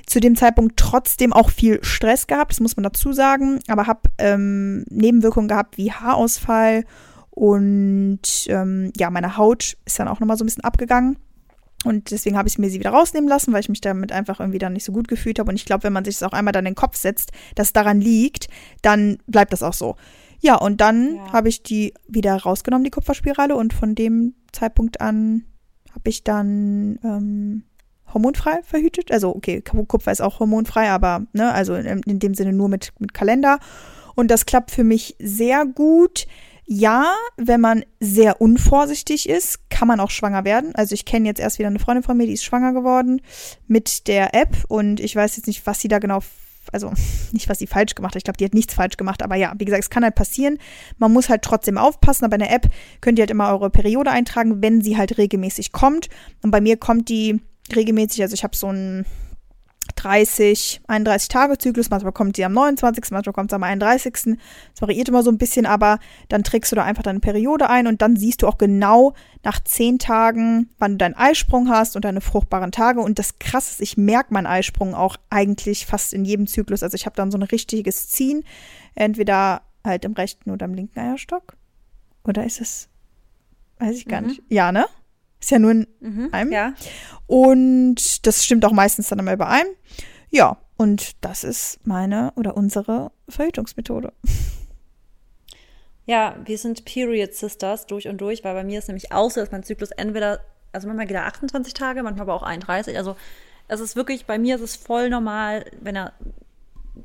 zu dem Zeitpunkt trotzdem auch viel Stress gehabt, das muss man dazu sagen, aber habe ähm, Nebenwirkungen gehabt wie Haarausfall und ähm, ja, meine Haut ist dann auch nochmal so ein bisschen abgegangen. Und deswegen habe ich mir sie wieder rausnehmen lassen, weil ich mich damit einfach irgendwie dann nicht so gut gefühlt habe. Und ich glaube, wenn man sich das auch einmal dann in den Kopf setzt, dass es daran liegt, dann bleibt das auch so. Ja, und dann Ja. habe ich die wieder rausgenommen, die Kupferspirale. Und von dem Zeitpunkt an habe ich dann ähm, hormonfrei verhütet. Also, okay, Kupfer ist auch hormonfrei, aber ne, also in, in dem Sinne nur mit, mit Kalender. Und das klappt für mich sehr gut. Ja, wenn man sehr unvorsichtig ist, kann man auch schwanger werden. Also ich kenne jetzt erst wieder eine Freundin von mir, die ist schwanger geworden mit der App und ich weiß jetzt nicht, was sie da genau, also nicht, was sie falsch gemacht hat. Ich glaube, die hat nichts falsch gemacht, aber ja, wie gesagt, es kann halt passieren. Man muss halt trotzdem aufpassen, aber in der App könnt ihr halt immer eure Periode eintragen, wenn sie halt regelmäßig kommt. Und bei mir kommt die regelmäßig, also ich habe so ein 30, 31 Tage Zyklus, manchmal kommt sie am 29., manchmal kommt sie am 31. Das variiert immer so ein bisschen, aber dann trägst du da einfach deine Periode ein und dann siehst du auch genau nach 10 Tagen, wann du deinen Eisprung hast und deine fruchtbaren Tage. Und das Krasse ist, ich merke meinen Eisprung auch eigentlich fast in jedem Zyklus. Also ich habe dann so ein richtiges Ziehen, entweder halt im rechten oder im linken Eierstock. Oder ist es, weiß ich gar Mhm. nicht. Ja, ne? Ist ja nur in Mhm. einem. Ja. Und das stimmt auch meistens dann immer überein. Ja, und das ist meine oder unsere Verhütungsmethode. Ja, wir sind Period Sisters durch und durch, weil bei mir ist nämlich auch so, dass mein Zyklus entweder, also manchmal geht er 28 Tage, manchmal aber auch 31. Also es ist wirklich, bei mir ist es voll normal, wenn er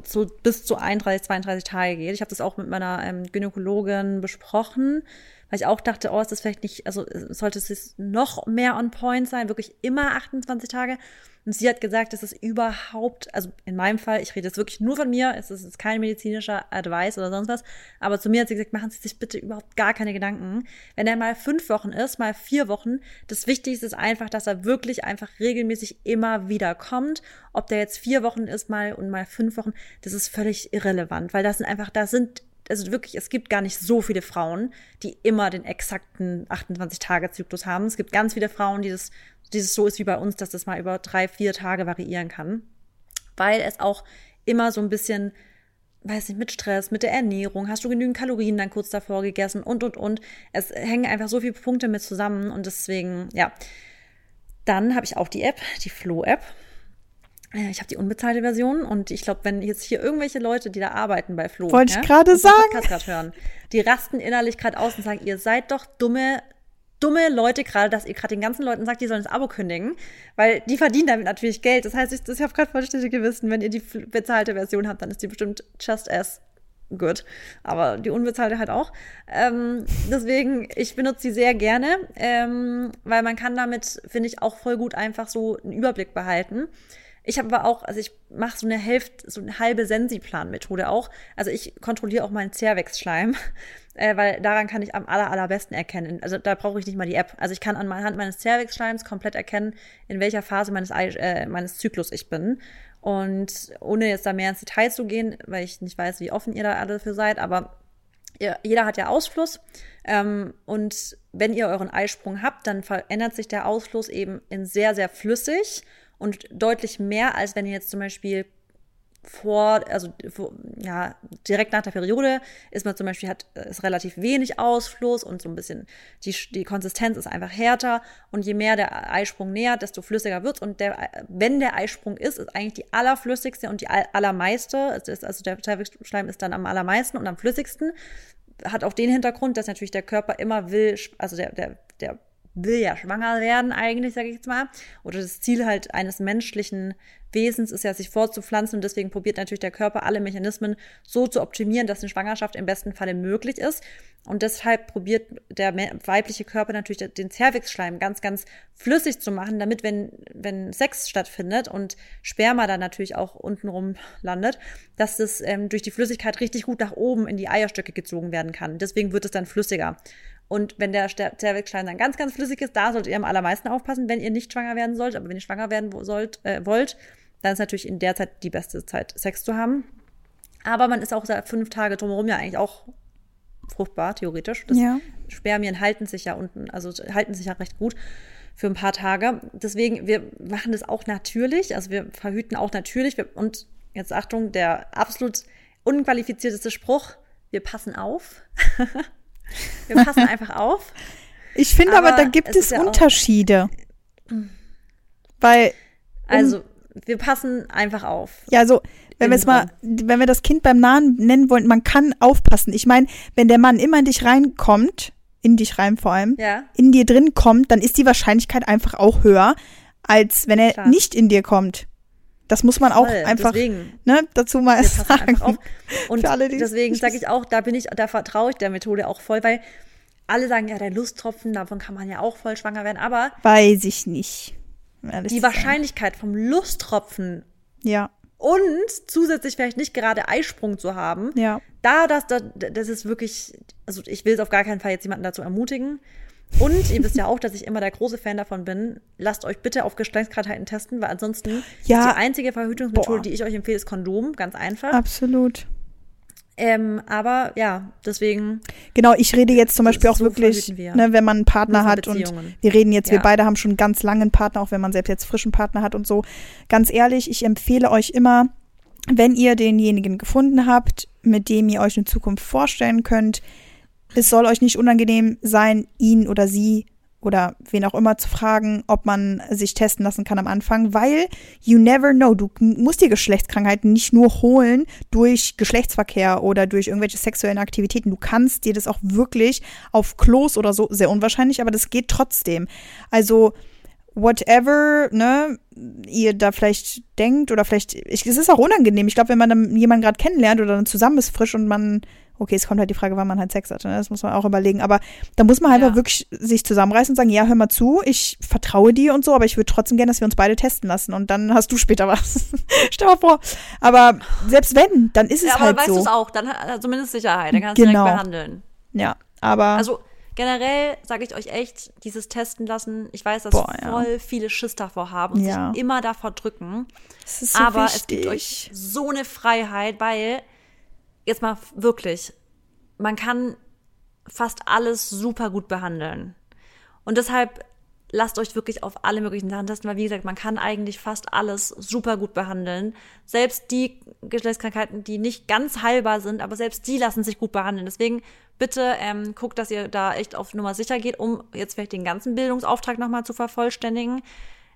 so bis zu 31, 32 Tage geht. Ich habe das auch mit meiner ähm, Gynäkologin besprochen, weil ich auch dachte, oh, ist das vielleicht nicht, also äh, sollte es noch mehr on point sein, wirklich immer 28 Tage. Und sie hat gesagt, es ist überhaupt, also in meinem Fall, ich rede jetzt wirklich nur von mir, es ist kein medizinischer Advice oder sonst was, aber zu mir hat sie gesagt, machen Sie sich bitte überhaupt gar keine Gedanken. Wenn er mal fünf Wochen ist, mal vier Wochen, das Wichtigste ist einfach, dass er wirklich einfach regelmäßig immer wieder kommt. Ob der jetzt vier Wochen ist mal und mal fünf Wochen, das ist völlig irrelevant, weil das sind einfach, das sind also wirklich, es gibt gar nicht so viele Frauen, die immer den exakten 28-Tage-Zyklus haben. Es gibt ganz viele Frauen, die das, dieses so ist wie bei uns, dass das mal über drei, vier Tage variieren kann. Weil es auch immer so ein bisschen, weiß nicht, mit Stress, mit der Ernährung, hast du genügend Kalorien dann kurz davor gegessen und, und, und. Es hängen einfach so viele Punkte mit zusammen und deswegen, ja. Dann habe ich auch die App, die Flow-App. Äh, Ich habe die unbezahlte Version und ich glaube, wenn jetzt hier irgendwelche Leute, die da arbeiten bei Flo, Wollte ich gerade sagen. Hören, die rasten innerlich gerade aus und sagen, ihr seid doch dumme, dumme Leute gerade, dass ihr gerade den ganzen Leuten sagt, die sollen das Abo kündigen, weil die verdienen damit natürlich Geld. Das heißt, ich, ich habe gerade voll schlechtes Gewissen, wenn ihr die bezahlte Version habt, dann ist die bestimmt just as gut. Aber die unbezahlte halt auch. Ähm, deswegen, ich benutze sie sehr gerne, ähm, weil man kann damit, finde ich, auch voll gut einfach so einen Überblick behalten. Ich habe aber auch, also ich mache so eine Hälfte, so eine halbe Sensiplan-Methode auch. Also ich kontrolliere auch meinen Zervixschleim, äh, weil daran kann ich am aller, allerbesten erkennen. Also da brauche ich nicht mal die App. Also ich kann anhand meines Zervixschleims komplett erkennen, in welcher Phase meines, äh, meines Zyklus ich bin. Und ohne jetzt da mehr ins Detail zu gehen, weil ich nicht weiß, wie offen ihr da alle dafür seid, aber jeder hat ja Ausfluss. Ähm, und wenn ihr euren Eisprung habt, dann verändert sich der Ausfluss eben in sehr, sehr flüssig und deutlich mehr, als wenn ihr jetzt zum Beispiel vor, also vor, ja, direkt nach der Periode ist man zum Beispiel hat ist relativ wenig Ausfluss und so ein bisschen die, die Konsistenz ist einfach härter. Und je mehr der Eisprung nähert, desto flüssiger wird's. Und der, wenn der Eisprung ist, ist eigentlich die allerflüssigste und die allermeiste, also der Schleim ist dann am allermeisten und am flüssigsten, hat auch den Hintergrund, dass natürlich der Körper immer will, also der, der, der will ja schwanger werden eigentlich, sage ich jetzt mal. Oder das Ziel halt eines menschlichen Wesens ist ja, sich fortzupflanzen und deswegen probiert natürlich der Körper alle Mechanismen so zu optimieren, dass eine Schwangerschaft im besten Falle möglich ist. Und deshalb probiert der weibliche Körper natürlich den Zervixschleim ganz, ganz flüssig zu machen, damit, wenn, wenn Sex stattfindet und Sperma dann natürlich auch untenrum landet, dass das ähm, durch die Flüssigkeit richtig gut nach oben in die Eierstöcke gezogen werden kann. Deswegen wird es dann flüssiger. Und wenn der Zervixschleim dann ganz, ganz flüssig ist, da solltet ihr am allermeisten aufpassen, wenn ihr nicht schwanger werden sollt. Aber wenn ihr schwanger werden sollt, äh, wollt, dann ist natürlich in der Zeit die beste Zeit, Sex zu haben. Aber man ist auch seit fünf Tage drumherum ja eigentlich auch fruchtbar, theoretisch. Das ja. Spermien halten sich ja unten, also halten sich ja recht gut für ein paar Tage. Deswegen, wir machen das auch natürlich, also wir verhüten auch natürlich. Und jetzt Achtung, der absolut unqualifizierteste Spruch, wir passen auf. Wir passen einfach auf. Ich finde aber, aber, da gibt es, es ja Unterschiede. Weil. Also, wir passen einfach auf. Ja, so, wenn wir es mal, wenn wir das Kind beim Nahen nennen wollen, man kann aufpassen. Ich meine, wenn der Mann immer in dich reinkommt, in dich rein vor allem, ja. in dir drin kommt, dann ist die Wahrscheinlichkeit einfach auch höher, als wenn er Klar. nicht in dir kommt. Das muss man auch Voll, einfach ne, dazu mal sagen. Und alle, deswegen sage ich auch, da bin ich, da vertraue ich der Methode auch voll, weil alle sagen, ja, der Lusttropfen, davon kann man ja auch voll schwanger werden, aber weiß ich nicht. Die Wahrscheinlichkeit vom Lusttropfen ja. und zusätzlich vielleicht nicht gerade Eisprung zu haben, ja. da das, das, das ist wirklich, also ich will es auf gar keinen Fall jetzt jemanden dazu ermutigen, und ihr wisst ja auch, dass ich immer der große Fan davon bin. Lasst euch bitte auf Geschlechtskrankheiten testen, weil ansonsten ja. ist die einzige Verhütungsmethode, Boah. die ich euch empfehle, ist Kondom. Ganz einfach. Absolut. Ähm, aber ja, deswegen. Genau, ich rede jetzt zum Beispiel auch so wirklich, ne, wenn man einen Partner hat und wir reden jetzt, ja. wir beide haben schon ganz lange einen Partner, auch wenn man selbst jetzt frischen Partner hat und so. Ganz ehrlich, ich empfehle euch immer, wenn ihr denjenigen gefunden habt, mit dem ihr euch in Zukunft vorstellen könnt, es soll euch nicht unangenehm sein, ihn oder sie oder wen auch immer zu fragen, ob man sich testen lassen kann am Anfang, weil you never know. Du musst dir Geschlechtskrankheiten nicht nur holen durch Geschlechtsverkehr oder durch irgendwelche sexuellen Aktivitäten. Du kannst dir das auch wirklich auf Klos oder so, sehr unwahrscheinlich, aber das geht trotzdem. Also, whatever, ne, ihr da vielleicht denkt oder vielleicht, ich, es ist auch unangenehm. Ich glaube, wenn man jemanden gerade kennenlernt oder dann zusammen ist frisch und man Okay, es kommt halt die Frage, wann man halt Sex hat. Ne? Das muss man auch überlegen. Aber da muss man halt ja. wirklich sich zusammenreißen und sagen, ja, hör mal zu, ich vertraue dir und so, aber ich würde trotzdem gerne, dass wir uns beide testen lassen und dann hast du später was. Stell mal vor. Aber selbst wenn, dann ist es ja, aber halt weißt so. weißt du es auch, dann hat er zumindest Sicherheit, dann kannst du genau. direkt behandeln. Ja, aber. Also generell sage ich euch echt, dieses Testen lassen, ich weiß, dass Boah, voll ja. viele Schiss davor haben und ja. sich immer davor drücken. Das ist so aber wichtig. es gibt euch so eine Freiheit, weil jetzt mal wirklich, man kann fast alles super gut behandeln. Und deshalb lasst euch wirklich auf alle möglichen Sachen testen, weil wie gesagt, man kann eigentlich fast alles super gut behandeln. Selbst die Geschlechtskrankheiten, die nicht ganz heilbar sind, aber selbst die lassen sich gut behandeln. Deswegen bitte ähm, guckt, dass ihr da echt auf Nummer sicher geht, um jetzt vielleicht den ganzen Bildungsauftrag nochmal zu vervollständigen.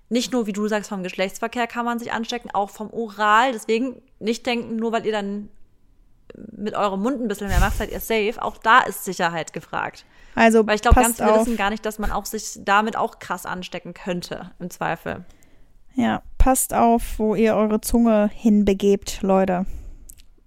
Nicht nur, wie du sagst, vom Geschlechtsverkehr kann man sich anstecken, auch vom Oral. Deswegen nicht denken, nur weil ihr dann mit eurem Mund ein bisschen mehr macht, seid ihr safe. Auch da ist Sicherheit gefragt. Also, Weil ich glaube, ganz viele auf. wissen gar nicht, dass man auch sich damit auch krass anstecken könnte, im Zweifel. Ja, passt auf, wo ihr eure Zunge hinbegebt, Leute.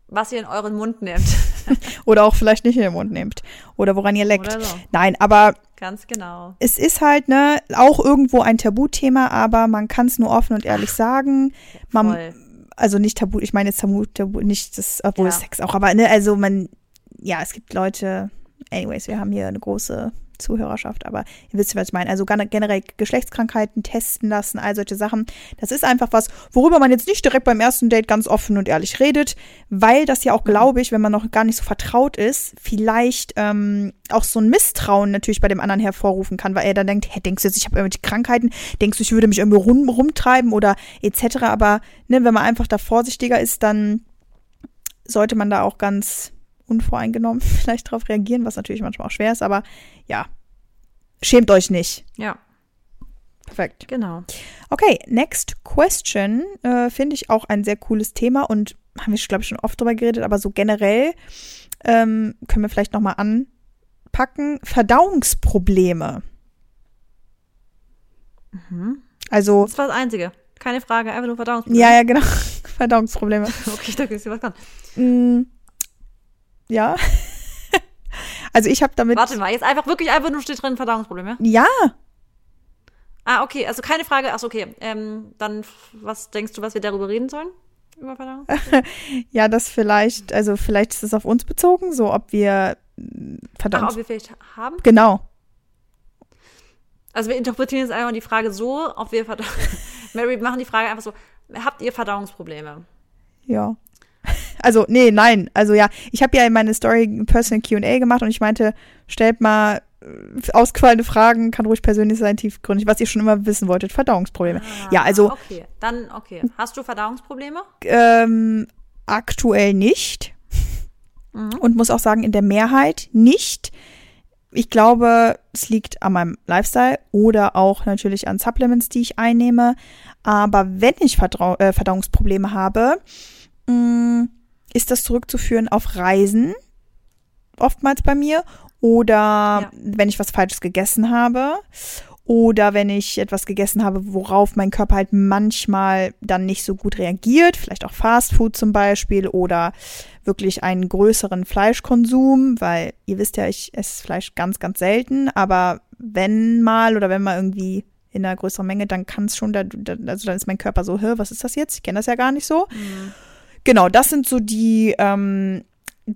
Was ihr in euren Mund nehmt. oder auch vielleicht nicht in den Mund nehmt. Oder woran ihr leckt. So. Nein, aber Ganz genau. es ist halt, ne, auch irgendwo ein Tabuthema, aber man kann es nur offen und ehrlich sagen. Man, Voll. Also nicht tabu, ich meine jetzt tabu, tabu nicht das, obwohl Ja. Sex auch, aber ne, also man, ja, es gibt Leute, anyways, wir haben hier eine große Zuhörerschaft, aber ihr wisst, was ich meine. Also gen- generell Geschlechtskrankheiten testen lassen, all solche Sachen. Das ist einfach was, worüber man jetzt nicht direkt beim ersten Date ganz offen und ehrlich redet, weil das ja auch, glaube ich, wenn man noch gar nicht so vertraut ist, vielleicht ähm, auch so ein Misstrauen natürlich bei dem anderen hervorrufen kann, weil er dann denkt, hä, denkst du jetzt, ich habe irgendwelche Krankheiten, denkst du, ich würde mich irgendwie rum, rumtreiben oder etc. Aber ne, wenn man einfach da vorsichtiger ist, dann sollte man da auch ganz unvoreingenommen vielleicht drauf reagieren, was natürlich manchmal auch schwer ist, aber ja, schämt euch nicht. Ja, Perfekt. genau. Okay, next question äh, finde ich auch ein sehr cooles Thema und haben wir, glaube ich, schon oft drüber geredet, aber so generell ähm, können wir vielleicht nochmal anpacken. Verdauungsprobleme. Also, Das war das Einzige. Keine Frage, einfach nur Verdauungsprobleme. ja, ja, genau. Verdauungsprobleme. Okay, ich dachte, ist was kann. Mm, ja. also ich habe damit. Warte mal, jetzt einfach wirklich einfach nur steht drin Verdauungsprobleme. Ja, Ah, okay, also keine Frage. Achso, okay. Ähm, dann, was denkst du, was wir darüber reden sollen? Über Verdauung? ja, das vielleicht, also vielleicht ist es auf uns bezogen, so ob wir mm, Ach, Verdammt. ob wir vielleicht haben? genau. Also wir interpretieren jetzt einfach die Frage so, ob wir Verdauung. Mary, wir machen die Frage einfach so. Habt ihr Verdauungsprobleme? Ja. Also, nee, nein. Also ja, ich habe ja in meine Story ein Personal QA gemacht und ich meinte, stellt mal äh, ausgefallene Fragen, kann ruhig persönlich sein, tiefgründig, was ihr schon immer wissen wolltet. Verdauungsprobleme. ja, also Ah, Okay, dann, okay. Hast du Verdauungsprobleme? ähm, aktuell nicht. Und muss auch sagen, in der Mehrheit nicht. Ich glaube, es liegt an meinem Lifestyle oder auch natürlich an Supplements, die ich einnehme. Aber wenn ich Vertrau äh, Verdauungsprobleme habe, mh, ist das zurückzuführen auf Reisen, oftmals bei mir, oder Ja. wenn ich was Falsches gegessen habe. Oder wenn ich etwas gegessen habe, worauf mein Körper halt manchmal dann nicht so gut reagiert, vielleicht auch Fastfood zum Beispiel oder wirklich einen größeren Fleischkonsum, weil ihr wisst ja, ich esse Fleisch ganz, ganz selten, aber wenn mal oder wenn mal irgendwie in einer größeren Menge, dann kann es schon, da, also dann ist mein Körper so, hä, was ist das jetzt? Ich kenne das ja gar nicht so. Genau, das sind so die, ähm,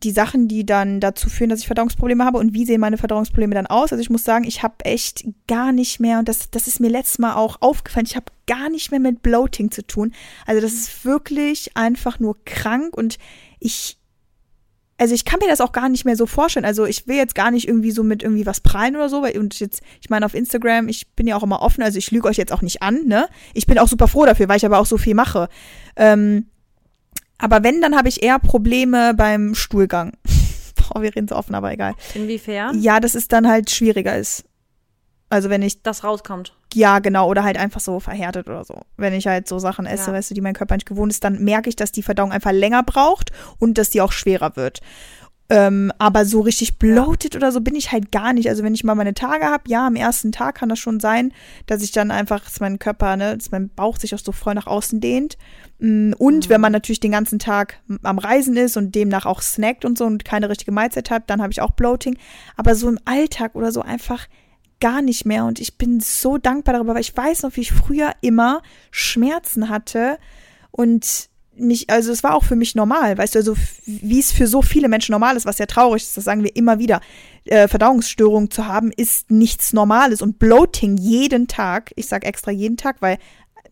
die Sachen, die dann dazu führen, dass ich Verdauungsprobleme habe. Und wie sehen meine Verdauungsprobleme dann aus? Also ich muss sagen, ich habe echt gar nicht mehr, und das, das ist mir letztes Mal auch aufgefallen, ich habe gar nicht mehr mit Bloating zu tun. Also das ist wirklich einfach nur krank und ich, also ich kann mir das auch gar nicht mehr so vorstellen. Also ich will jetzt gar nicht irgendwie so mit irgendwie was prallen oder so, weil und jetzt, ich meine auf Instagram, ich bin ja auch immer offen, also ich lüge euch jetzt auch nicht an, ne? Ich bin auch super froh dafür, weil ich aber auch so viel mache. Ähm, aber wenn, dann habe ich eher Probleme beim Stuhlgang. Boah, wir reden so offen, aber egal. Inwiefern? Ja, dass es dann halt schwieriger ist. Also wenn ich, Das rauskommt. ja genau, oder halt einfach so verhärtet oder so. Wenn ich halt so Sachen esse, Ja. weißt du, die mein Körper nicht gewohnt ist, dann merke ich, dass die Verdauung einfach länger braucht und dass die auch schwerer wird. Ähm, aber so richtig bloated oder so bin ich halt gar nicht. Also wenn ich mal meine Tage habe, ja, am ersten Tag kann das schon sein, dass ich dann einfach, dass mein Körper, ne, dass mein Bauch sich auch so voll nach außen dehnt. Mm, Und wenn man natürlich den ganzen Tag am Reisen ist und demnach auch snackt und so und keine richtige Mahlzeit hat, dann habe ich auch Bloating. Aber so im Alltag oder so einfach gar nicht mehr. Und ich bin so dankbar darüber, weil ich weiß noch, wie ich früher immer Schmerzen hatte und mich, also es war auch für mich normal, weißt du, also wie es für so viele Menschen normal ist, was ja traurig ist, das sagen wir immer wieder. Äh, Verdauungsstörungen zu haben ist nichts Normales und Bloating jeden Tag, ich sage extra jeden Tag, weil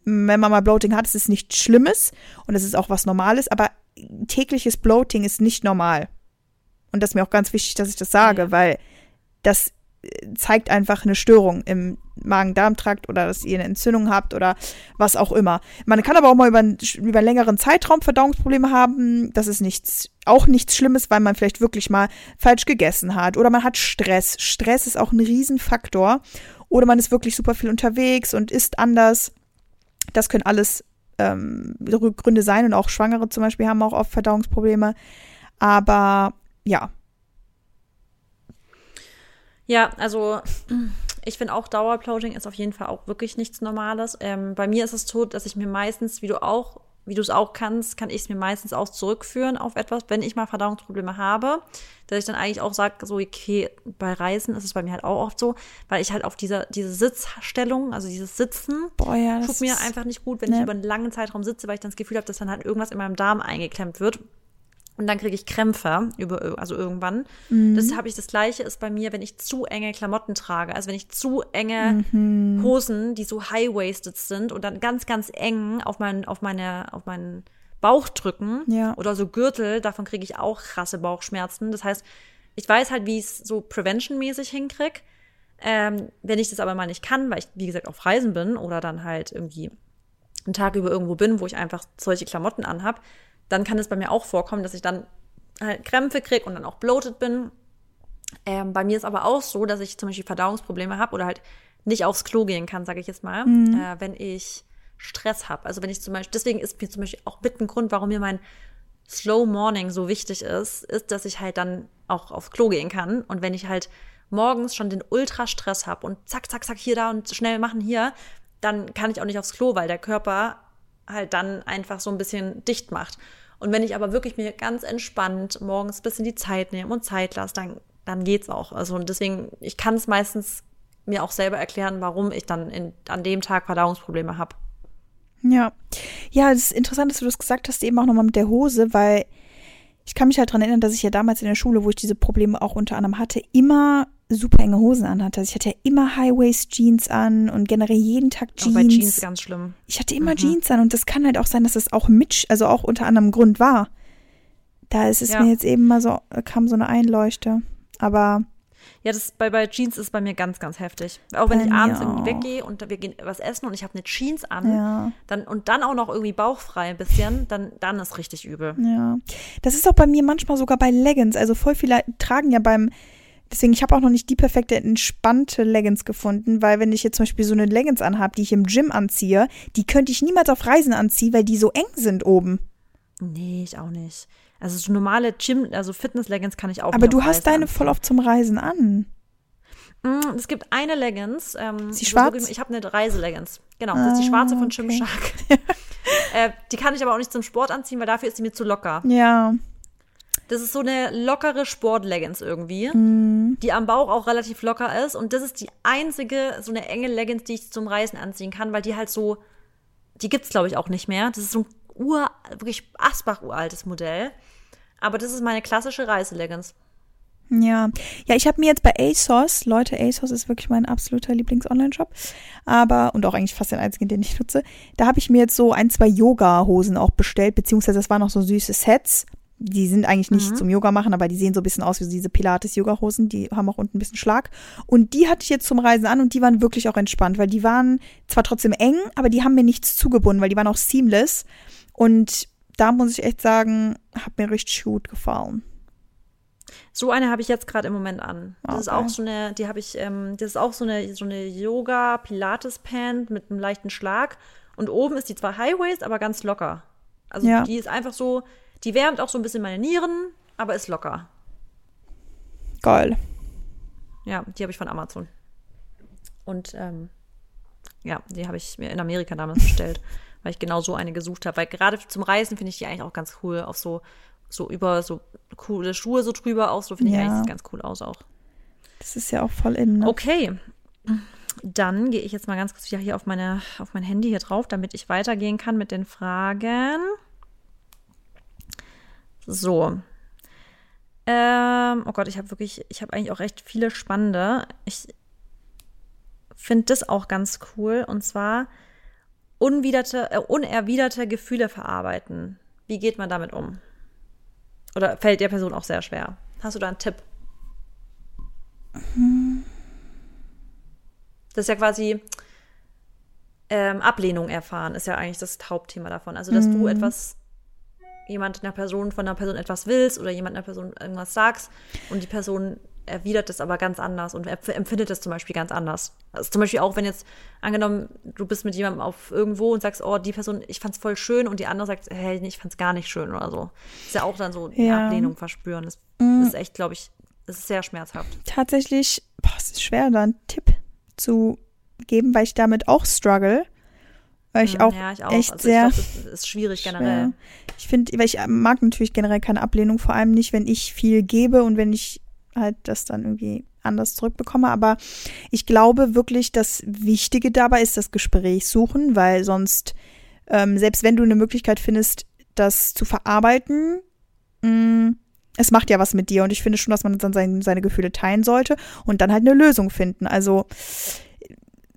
mm, wenn man mal Bloating hat, ist es nichts Schlimmes und es ist auch was Normales, aber tägliches Bloating ist nicht normal. Und das ist mir auch ganz wichtig, dass ich das sage, weil das äh, zeigt einfach eine Störung im Magen-Darm-Trakt oder dass ihr eine Entzündung habt oder was auch immer. Man kann aber auch mal über, einen- über einen längeren Zeitraum Verdauungsprobleme haben. Das ist nichts, auch nichts Schlimmes, weil man vielleicht wirklich mal falsch gegessen hat oder man hat Stress. Stress ist auch ein Riesenfaktor. Oder man ist wirklich super viel unterwegs und isst anders. Das können alles ähm, Gründe sein und auch Schwangere zum Beispiel haben auch oft Verdauungsprobleme. Aber ja, Ja, also ich finde auch Dauerbloating ist auf jeden Fall auch wirklich nichts Normales. Ähm, bei mir ist es so, dass ich mir meistens, wie du auch wie du es auch kannst, kann ich es mir meistens auch zurückführen auf etwas, wenn ich mal Verdauungsprobleme habe, dass ich dann eigentlich auch sage, so, okay, bei Reisen ist es bei mir halt auch oft so, weil ich halt auf dieser, diese Sitzstellung, also dieses Sitzen, Boah, ja, tut mir einfach nicht gut, wenn ne. ich über einen langen Zeitraum sitze, weil ich dann das Gefühl habe, dass dann halt irgendwas in meinem Darm eingeklemmt wird. Und dann kriege ich Krämpfe, über, also irgendwann. Mhm. Das habe ich das Gleiche ist bei mir, wenn ich zu enge Klamotten trage. Also wenn ich zu enge Mhm. Hosen, die so high-waisted sind und dann ganz, ganz eng auf, mein, auf, meine, auf meinen Bauch drücken Ja. oder so Gürtel, davon kriege ich auch krasse Bauchschmerzen. Das heißt, ich weiß halt, wie ich es so prevention-mäßig hinkriege. Ähm, wenn ich das aber mal nicht kann, weil ich, wie gesagt, auf Reisen bin oder dann halt irgendwie einen Tag über irgendwo bin, wo ich einfach solche Klamotten anhab, dann kann es bei mir auch vorkommen, dass ich dann halt Krämpfe kriege und dann auch bloated bin. Ähm, bei mir ist aber auch so, dass ich zum Beispiel Verdauungsprobleme habe oder halt nicht aufs Klo gehen kann, sage ich jetzt mal, äh, wenn ich Stress habe. Also wenn ich zum Beispiel, deswegen ist mir zum Beispiel auch mit ein Grund, warum mir mein Slow Morning so wichtig ist, ist, dass ich halt dann auch aufs Klo gehen kann. Und wenn ich halt morgens schon den Ultra-Stress habe und zack, zack, zack, hier, da und schnell machen hier, dann kann ich auch nicht aufs Klo, weil der Körper halt dann einfach so ein bisschen dicht macht. Und wenn ich aber wirklich mir ganz entspannt morgens ein bisschen die Zeit nehme und Zeit lasse, dann, dann geht's auch. Also und deswegen, ich kann es meistens mir auch selber erklären, warum ich dann in, an dem Tag Verdauungsprobleme habe. Ja. Ja, es ist interessant, dass du das gesagt hast, eben auch nochmal mit der Hose, weil ich kann mich halt dran erinnern, dass ich ja damals in der Schule, wo ich diese Probleme auch unter anderem hatte, immer super enge Hosen anhatte. Also ich hatte ja immer High-Waist-Jeans an und generell jeden Tag Auch Jeans. bei Jeans ganz schlimm. Ich hatte immer Jeans an und das kann halt auch sein, dass das auch mit, also auch unter anderem Grund war. Da ist es Ja. mir jetzt eben mal so, kam so eine Einleuchte. Aber Ja, das bei, bei Jeans ist bei mir ganz, ganz heftig. Auch wenn Bei ich abends irgendwie weggehe und wir gehen was essen und ich habe eine Jeans an, ja. dann und dann auch noch irgendwie bauchfrei ein bisschen, dann, dann ist richtig übel. Ja, das ist auch bei mir manchmal sogar bei Leggings. Also voll viele tragen ja beim, deswegen, ich habe auch noch nicht die perfekte entspannte Leggings gefunden, weil wenn ich jetzt zum Beispiel so eine Leggings anhabe, die ich im Gym anziehe, die könnte ich niemals auf Reisen anziehen, weil die so eng sind oben. Nee, ich auch nicht. Also so normale Gym, also Fitness-Leggings kann ich auch Aber du hast deine anziehen. voll oft zum Reisen an. Mm, Es gibt eine Leggings. Ähm, Ist die so- schwarz? Ich habe eine Reiseleggings. Genau, das ist die schwarze von Ah, okay. Gymshark. äh, die kann ich aber auch nicht zum Sport anziehen, weil dafür ist sie mir zu locker. Ja, Das ist so eine lockere Sport-Leggings irgendwie, Mhm. die am Bauch auch relativ locker ist. Und das ist die einzige, so eine enge Leggings, die ich zum Reisen anziehen kann, weil die halt so, die gibt's glaube ich auch nicht mehr. Das ist so ein ur, wirklich Asbach-uraltes Modell. Aber das ist meine klassische Reiseleggings. ja. Ja, ich habe mir jetzt bei ASOS, Leute, ASOS ist wirklich mein absoluter Lieblings-Online-Shop, aber, und auch eigentlich fast den einzigen, den ich nutze, da habe ich mir jetzt so ein, zwei Yoga-Hosen auch bestellt, beziehungsweise das waren noch so süße Sets. Die sind eigentlich nicht zum Yoga machen, aber die sehen so ein bisschen aus wie diese Pilates-Yoga-Hosen. Die haben auch unten ein bisschen Schlag. Und die hatte ich jetzt zum Reisen an und die waren wirklich auch entspannt, weil die waren zwar trotzdem eng, aber die haben mir nichts zugebunden, weil die waren auch seamless. Und da muss ich echt sagen, hat mir richtig gut gefallen. So eine habe ich jetzt gerade im Moment an. Das ist Okay. auch so eine, die habe ich, ähm, das ist auch so eine, so eine Yoga-Pilates-Pant mit einem leichten Schlag. Und oben ist die zwar High-Waist, aber ganz locker. Also Ja. die ist einfach so, die wärmt auch so ein bisschen meine Nieren, aber ist locker. Geil. Ja, die habe ich von Amazon. Und ähm, ja, die habe ich mir in Amerika damals bestellt, weil ich genau so eine gesucht habe. Weil gerade zum Reisen finde ich die eigentlich auch ganz cool. Auch so, so über so coole Schuhe so drüber auch. So finde ich Ja. eigentlich sieht ganz cool aus auch. Das ist ja auch voll in. Ne? Okay. Dann gehe ich jetzt mal ganz kurz wieder hier auf, meine, auf mein Handy hier drauf, damit ich weitergehen kann mit den Fragen. So. Ähm, oh Gott, ich habe wirklich, ich habe eigentlich auch recht viele spannende. Ich finde das auch ganz cool. Und zwar unwiderte, äh, unerwiderte Gefühle verarbeiten. Wie geht man damit um? Oder fällt der Person auch sehr schwer? Hast du da einen Tipp? Das ist ja quasi ähm, Ablehnung erfahren, ist ja eigentlich das Hauptthema davon. Also, dass du etwas, jemand einer Person, von einer Person etwas willst oder jemand einer Person irgendwas sagst und die Person erwidert das aber ganz anders und empf- empfindet das zum Beispiel ganz anders. Also zum Beispiel auch, wenn jetzt angenommen, du bist mit jemandem auf irgendwo und sagst, oh, die Person, ich fand's voll schön und die andere sagt, hey, ich fand's gar nicht schön oder so. Ist ja auch dann so die Ja. Ablehnung verspüren. Das ist echt, glaube ich, das ist sehr schmerzhaft. Tatsächlich, boah, es ist schwer, da einen Tipp zu geben, weil ich damit auch struggle. Weil ich auch, ja, ich auch. echt also sehr. Glaub, das ist schwierig schwer. generell. Ich finde, weil ich mag natürlich generell keine Ablehnung, vor allem nicht, wenn ich viel gebe und wenn ich halt das dann irgendwie anders zurückbekomme. Aber ich glaube wirklich, das Wichtige dabei ist das Gespräch suchen, weil sonst, ähm, selbst wenn du eine Möglichkeit findest, das zu verarbeiten, mh, mm, es macht ja was mit dir und ich finde schon, dass man dann sein, seine Gefühle teilen sollte und dann halt eine Lösung finden. Also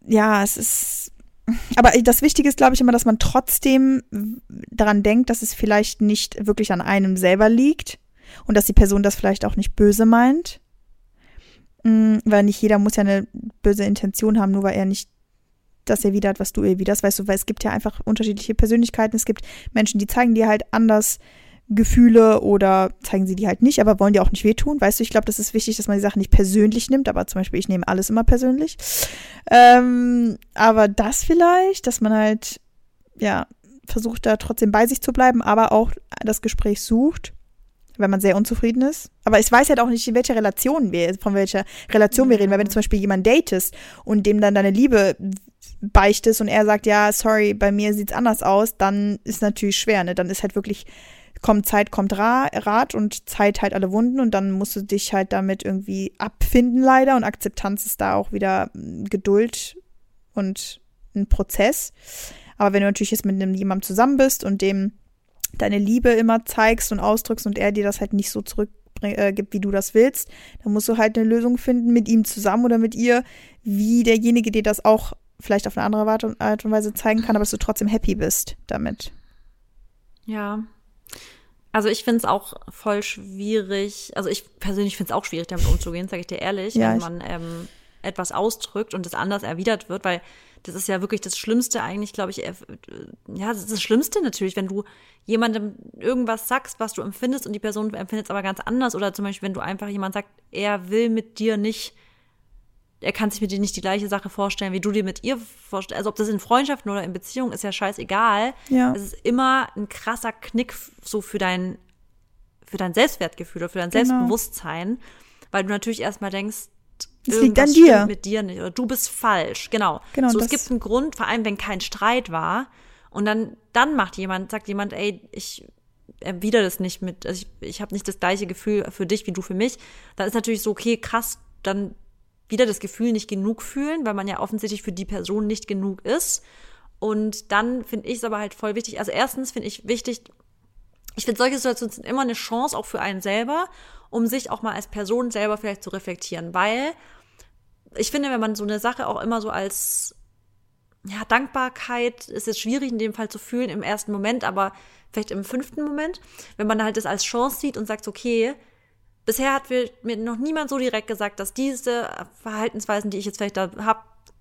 ja, es ist. Aber das Wichtige ist, glaube ich, immer, dass man trotzdem daran denkt, dass es vielleicht nicht wirklich an einem selber liegt und dass die Person das vielleicht auch nicht böse meint. Mm, weil nicht jeder muss ja eine böse Intention haben, nur weil er nicht das erwidert, was du erwiderst, weißt du, weil es gibt ja einfach unterschiedliche Persönlichkeiten. Es gibt Menschen, die zeigen dir halt anders Gefühle oder zeigen sie die halt nicht, aber wollen dir auch nicht wehtun. Weißt du, ich glaube, das ist wichtig, dass man die Sachen nicht persönlich nimmt, aber zum Beispiel, ich nehme alles immer persönlich. Ähm, aber das vielleicht, dass man halt, ja, versucht da trotzdem bei sich zu bleiben, aber auch das Gespräch sucht, wenn man sehr unzufrieden ist. Aber ich weiß halt auch nicht, in welcher Relation wir, von welcher Relation wir reden, weil wenn du zum Beispiel jemanden datest und dem dann deine Liebe beichtest und er sagt, ja, sorry, bei mir sieht's anders aus, dann ist natürlich schwer, ne? Dann ist halt wirklich kommt Zeit, kommt Ra Rat und Zeit halt alle Wunden und dann musst du dich halt damit irgendwie abfinden leider und Akzeptanz ist da auch wieder hm, Geduld und ein Prozess. Aber wenn du natürlich jetzt mit einem jemandem zusammen bist und dem deine Liebe immer zeigst und ausdrückst und er dir das halt nicht so zurückgibt, äh, wie du das willst, dann musst du halt eine Lösung finden mit ihm zusammen oder mit ihr, wie derjenige dir das auch vielleicht auf eine andere Art und Weise zeigen kann, aber dass du trotzdem happy bist damit. Ja, also ich finde es auch voll schwierig, also ich persönlich finde es auch schwierig, damit umzugehen, sage ich dir ehrlich, ja, wenn man ähm, etwas ausdrückt und es anders erwidert wird, weil das ist ja wirklich das Schlimmste eigentlich, glaube ich, äh, ja, das ist das Schlimmste natürlich, wenn du jemandem irgendwas sagst, was du empfindest und die Person empfindet es aber ganz anders oder zum Beispiel, wenn du einfach jemand sagt, er will mit dir nicht er kann sich mit dir nicht die gleiche Sache vorstellen, wie du dir mit ihr vorstellst. Also ob das in Freundschaften oder in Beziehungen ist ja scheißegal. Ja. Es ist immer ein krasser Knick so für dein, für dein Selbstwertgefühl oder für dein genau. Selbstbewusstsein, weil du natürlich erstmal denkst, es liegt an dir. mit dir nicht oder du bist falsch. Genau. genau so, es gibt einen Grund, vor allem wenn kein Streit war und dann dann macht jemand, sagt jemand, ey, ich erwidere das nicht mit, also ich, ich habe nicht das gleiche Gefühl für dich wie du für mich. Dann ist natürlich so okay, krass, dann wieder das Gefühl nicht genug fühlen, weil man ja offensichtlich für die Person nicht genug ist. Und dann finde ich es aber halt voll wichtig. Also erstens finde ich wichtig, ich finde solche Situationen sind immer eine Chance auch für einen selber, um sich auch mal als Person selber vielleicht zu reflektieren, weil ich finde, wenn man so eine Sache auch immer so als ja, Dankbarkeit ist jetzt schwierig in dem Fall zu fühlen im ersten Moment, aber vielleicht im fünften Moment, wenn man halt das als Chance sieht und sagt, okay, bisher hat mir noch niemand so direkt gesagt, dass diese Verhaltensweisen, die ich jetzt vielleicht da habe,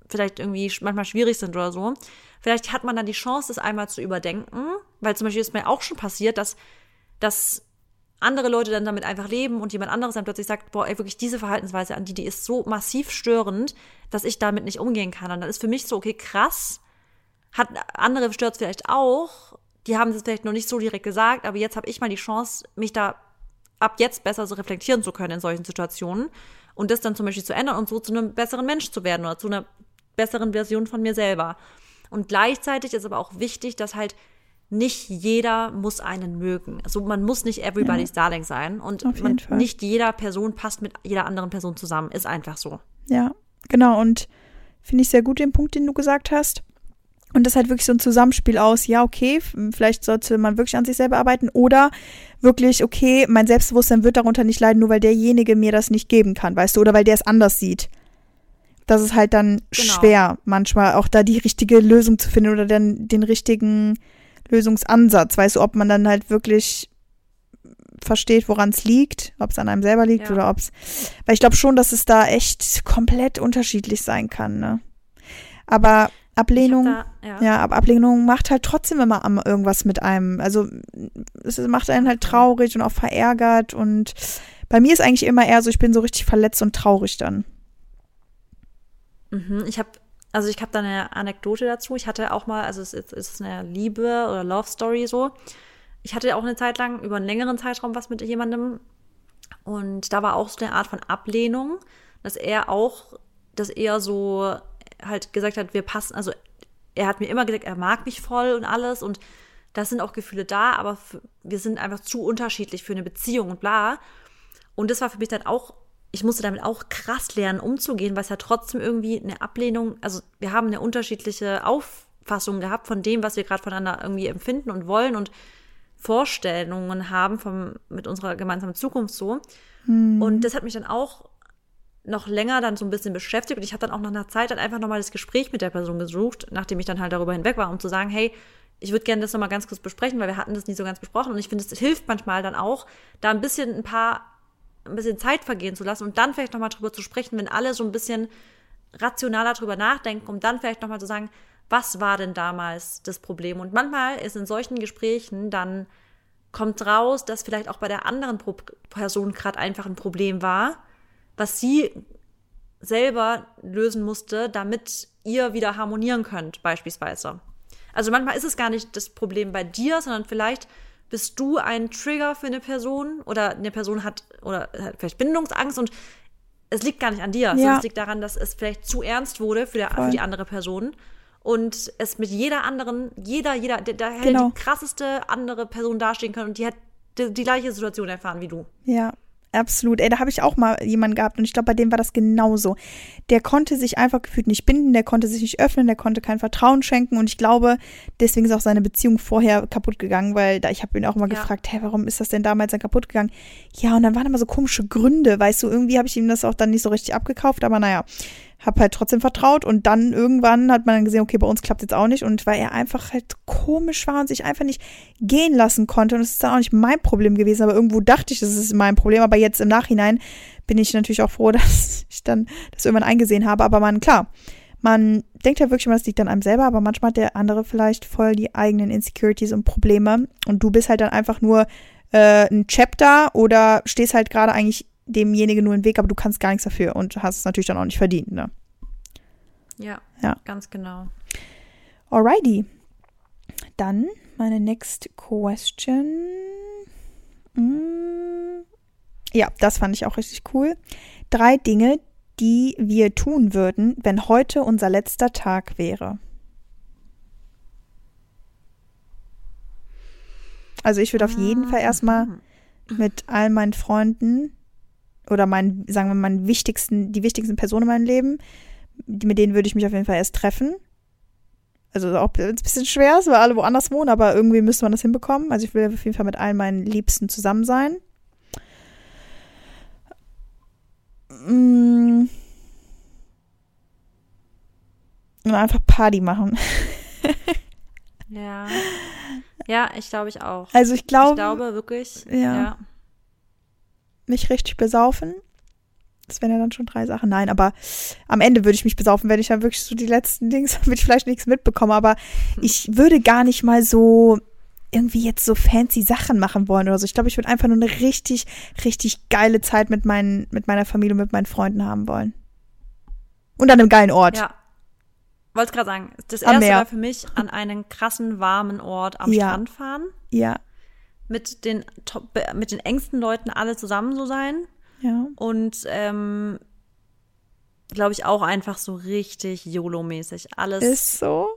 vielleicht irgendwie manchmal schwierig sind oder so. Vielleicht hat man dann die Chance, das einmal zu überdenken, weil zum Beispiel ist mir auch schon passiert, dass, dass andere Leute dann damit einfach leben und jemand anderes dann plötzlich sagt, boah, ey, wirklich diese Verhaltensweise an die, die ist so massiv störend, dass ich damit nicht umgehen kann. Und dann ist für mich so, okay, krass, hat andere stört es vielleicht auch, die haben es vielleicht noch nicht so direkt gesagt, aber jetzt habe ich mal die Chance, mich da ab jetzt besser so reflektieren zu können in solchen Situationen und das dann zum Beispiel zu ändern und so zu einem besseren Mensch zu werden oder zu einer besseren Version von mir selber. Und gleichzeitig ist aber auch wichtig, dass halt nicht jeder muss einen mögen. Also man muss nicht everybody's ja. Darling sein und man, nicht jeder Person passt mit jeder anderen Person zusammen. Ist einfach so. Ja, genau. Und finde ich sehr gut den Punkt, den du gesagt hast. Und das ist halt wirklich so ein Zusammenspiel aus, ja, okay, vielleicht sollte man wirklich an sich selber arbeiten oder wirklich, okay, mein Selbstbewusstsein wird darunter nicht leiden, nur weil derjenige mir das nicht geben kann, weißt du, oder weil der es anders sieht. Das ist halt dann genau. schwer, manchmal auch da die richtige Lösung zu finden oder dann den richtigen Lösungsansatz, weißt du, ob man dann halt wirklich versteht, woran es liegt, ob es an einem selber liegt ja. oder ob es, weil ich glaube schon, dass es da echt komplett unterschiedlich sein kann, ne? Aber Ablehnung, da, ja. ja. aber Ablehnung macht halt trotzdem immer irgendwas mit einem. Also es macht einen halt traurig und auch verärgert und bei mir ist eigentlich immer eher so, ich bin so richtig verletzt und traurig dann. Mhm, ich habe also ich habe da eine Anekdote dazu. Ich hatte auch mal, also es ist, eine Liebe oder Love Story so. Ich hatte auch eine Zeit lang über einen längeren Zeitraum was mit jemandem und da war auch so eine Art von Ablehnung, dass er auch das eher so halt gesagt hat, wir passen, also er hat mir immer gesagt, er mag mich voll und alles und das sind auch Gefühle da, aber wir sind einfach zu unterschiedlich für eine Beziehung und bla. Und das war für mich dann auch, ich musste damit auch krass lernen, umzugehen, weil es ja trotzdem irgendwie eine Ablehnung, also wir haben eine unterschiedliche Auffassung gehabt von dem, was wir gerade voneinander irgendwie empfinden und wollen und Vorstellungen haben vom, mit unserer gemeinsamen Zukunft so. Mhm. Und das hat mich dann auch noch länger dann so ein bisschen beschäftigt und ich habe dann auch nach einer Zeit dann einfach nochmal das Gespräch mit der Person gesucht, nachdem ich dann halt darüber hinweg war, um zu sagen, hey, ich würde gerne das nochmal ganz kurz besprechen, weil wir hatten das nie so ganz besprochen und ich finde, es hilft manchmal dann auch, da ein bisschen ein paar, ein bisschen Zeit vergehen zu lassen und dann vielleicht nochmal drüber zu sprechen, wenn alle so ein bisschen rationaler drüber nachdenken, um dann vielleicht nochmal zu sagen, was war denn damals das Problem? Und manchmal ist in solchen Gesprächen dann kommt raus, dass vielleicht auch bei der anderen Person gerade einfach ein Problem war was sie selber lösen musste, damit ihr wieder harmonieren könnt, beispielsweise. Also manchmal ist es gar nicht das Problem bei dir, sondern vielleicht bist du ein Trigger für eine Person oder eine Person hat oder hat vielleicht Bindungsangst und es liegt gar nicht an dir, ja. sondern es liegt daran, dass es vielleicht zu ernst wurde für, der, für die andere Person und es mit jeder anderen, jeder, jeder, da hätte genau. die krasseste andere Person dastehen können und die hat die, die gleiche Situation erfahren wie du. Ja, Absolut. Ey, da habe ich auch mal jemanden gehabt und ich glaube, bei dem war das genauso. Der konnte sich einfach gefühlt nicht binden, der konnte sich nicht öffnen, der konnte kein Vertrauen schenken und ich glaube, deswegen ist auch seine Beziehung vorher kaputt gegangen, weil da ich habe ihn auch immer ja. gefragt, hey, warum ist das denn damals dann kaputt gegangen? Ja, und dann waren immer so komische Gründe, weißt du, irgendwie habe ich ihm das auch dann nicht so richtig abgekauft, aber naja, habe halt trotzdem vertraut und dann irgendwann hat man dann gesehen, okay, bei uns klappt jetzt auch nicht und weil er einfach halt komisch war und sich einfach nicht gehen lassen konnte und es ist dann auch nicht mein Problem gewesen, aber irgendwo dachte ich, das ist mein Problem, aber jetzt im Nachhinein bin ich natürlich auch froh, dass ich dann das irgendwann eingesehen habe, aber man, klar, man denkt ja wirklich immer, das liegt an einem selber, aber manchmal hat der andere vielleicht voll die eigenen Insecurities und Probleme und du bist halt dann einfach nur äh, ein Chapter oder stehst halt gerade eigentlich demjenigen nur im Weg, aber du kannst gar nichts dafür und hast es natürlich dann auch nicht verdient, ne? Ja, ja. ganz genau. Alrighty. Dann meine next question. Mm. Ja, das fand ich auch richtig cool. Drei Dinge, die wir tun würden, wenn heute unser letzter Tag wäre. Also ich würde auf jeden Fall erstmal ah. mit all meinen Freunden oder meinen, sagen wir mal, meinen wichtigsten, die wichtigsten Personen in meinem Leben, mit denen würde ich mich auf jeden Fall erst treffen. Also auch ein bisschen schwer ist, weil alle woanders wohnen, aber irgendwie müsste man das hinbekommen. Also ich will auf jeden Fall mit allen meinen Liebsten zusammen sein. Mm. Und einfach Party machen. ja. Ja, ich glaube ich auch. Also ich glaube. Ich glaube wirklich. ja. ja mich richtig besaufen. Das wären ja dann schon drei Sachen. Nein, aber am Ende würde ich mich besaufen, wenn ich dann wirklich so die letzten Dings, würde ich vielleicht nichts mitbekommen. Aber ich würde gar nicht mal so irgendwie jetzt so fancy Sachen machen wollen oder so. Ich glaube, ich würde einfach nur eine richtig, richtig geile Zeit mit, meinen, mit meiner Familie, mit meinen Freunden haben wollen. Und an einem geilen Ort. Ja. Wollte gerade sagen, das erste war für mich an einen krassen, warmen Ort am ja. Strand fahren. Ja mit den, mit den engsten Leuten alle zusammen so sein. Ja. Und ähm, glaube ich auch einfach so richtig YOLO-mäßig. Alles. Ist so.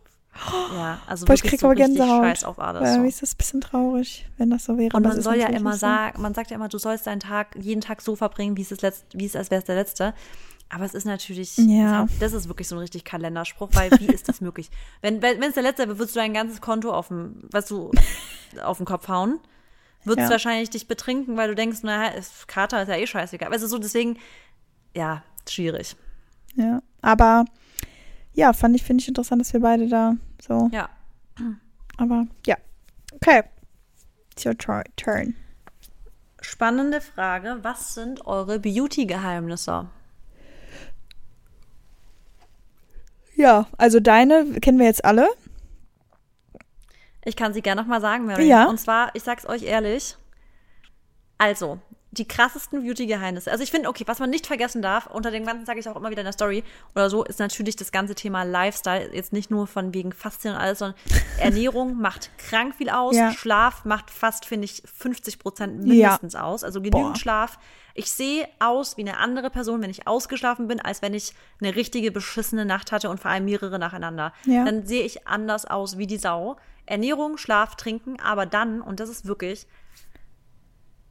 Ja, also Boah, ich krieg so aber Gänsehaut. Scheiß auf alles. Weil so. ist das ein bisschen traurig, wenn das so wäre. Und man soll ja immer sagen, man sagt ja immer, du sollst deinen Tag, jeden Tag so verbringen, wie es, das letzte, wie es als wäre es der letzte. Aber es ist natürlich, ja. das ist wirklich so ein richtig Kalenderspruch, weil wie ist das möglich? Wenn wenn es der letzte wäre, würdest du dein ganzes Konto auf dem, was du, auf den Kopf hauen würdest ja. wahrscheinlich dich betrinken, weil du denkst, naja, Kater ist ja eh scheißegal. Also so, deswegen, ja, schwierig. Ja, aber ja, fand ich, finde ich interessant, dass wir beide da so. Ja. Aber ja. Okay. It's your turn. Spannende Frage. Was sind eure Beauty-Geheimnisse? Ja, also deine kennen wir jetzt alle. Ich kann sie gerne nochmal sagen, Mary. Ja. Und zwar, ich sag's euch ehrlich. Also, die krassesten Beauty-Geheimnisse. Also ich finde, okay, was man nicht vergessen darf, unter dem Ganzen sage ich auch immer wieder in der Story oder so, ist natürlich das ganze Thema Lifestyle. Jetzt nicht nur von wegen Faszien und alles, sondern Ernährung macht krank viel aus. Ja. Schlaf macht fast, finde ich, 50 Prozent mindestens aus. Also genügend Boah. Schlaf. Ich sehe aus wie eine andere Person, wenn ich ausgeschlafen bin, als wenn ich eine richtige beschissene Nacht hatte und vor allem mehrere nacheinander. Ja. Dann sehe ich anders aus wie die Sau. Ernährung, Schlaf, Trinken, aber dann, und das ist wirklich,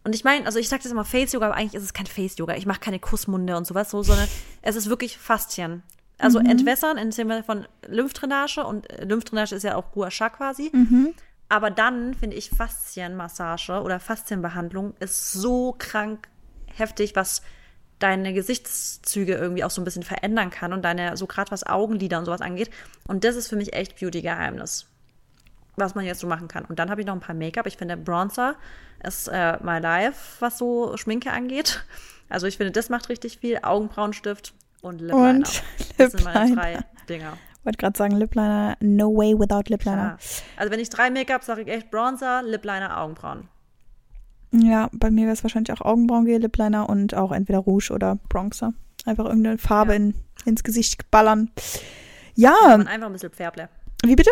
und ich meine, also ich sage das immer Face-Yoga, aber eigentlich ist es kein Face-Yoga. Ich mache keine Kussmunde und sowas so, sondern es ist wirklich Faszien. Also entwässern im Sinne von Lymphdrainage und äh, Lymphdrainage ist ja auch Gua Sha quasi. Aber dann finde ich Faszienmassage oder Faszienbehandlung ist so krank heftig, was deine Gesichtszüge irgendwie auch so ein bisschen verändern kann und deine, so gerade was Augenlider und sowas angeht. Und das ist für mich echt Beauty-Geheimnis was man jetzt so machen kann. Und dann habe ich noch ein paar Make-up. Ich finde, Bronzer ist äh, my life, was so Schminke angeht. Also ich finde, das macht richtig viel. Augenbrauenstift und Lip Liner. Und Das sind meine Lip drei. Dinger. Wollte gerade sagen, Lip Liner, no way without Lip Liner. Ja. Also wenn ich drei Make-up sage ich echt Bronzer, Lip Liner, Augenbrauen. Ja, bei mir wäre es wahrscheinlich auch Augenbrauengel, Lip Liner und auch entweder Rouge oder Bronzer. Einfach irgendeine Farbe Ja. in, ins Gesicht ballern. Ja, Und einfach ein bisschen Färble. wie bitte?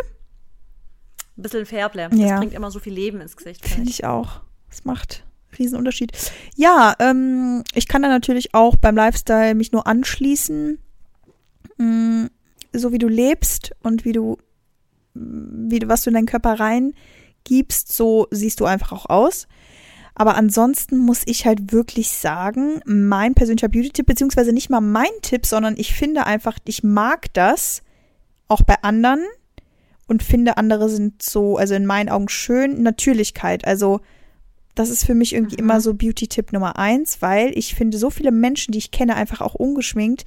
Ein bisschen Färble. Ja. Das bringt immer so viel Leben ins Gesicht. Finde ich auch. Das macht einen Riesenunterschied. Ja, ähm, ich kann da natürlich auch beim Lifestyle mich nur anschließen. Mm, so wie du lebst und wie du, wie du, was du in deinen Körper reingibst, so siehst du einfach auch aus. Aber ansonsten muss ich halt wirklich sagen, mein persönlicher Beauty-Tipp, beziehungsweise nicht mal mein Tipp, sondern ich finde einfach, ich mag das auch bei anderen und finde, andere sind so, also in meinen Augen schön, Natürlichkeit. Also das ist für mich irgendwie immer so Beauty-Tipp Nummer eins, weil ich finde, so viele Menschen, die ich kenne, einfach auch ungeschminkt.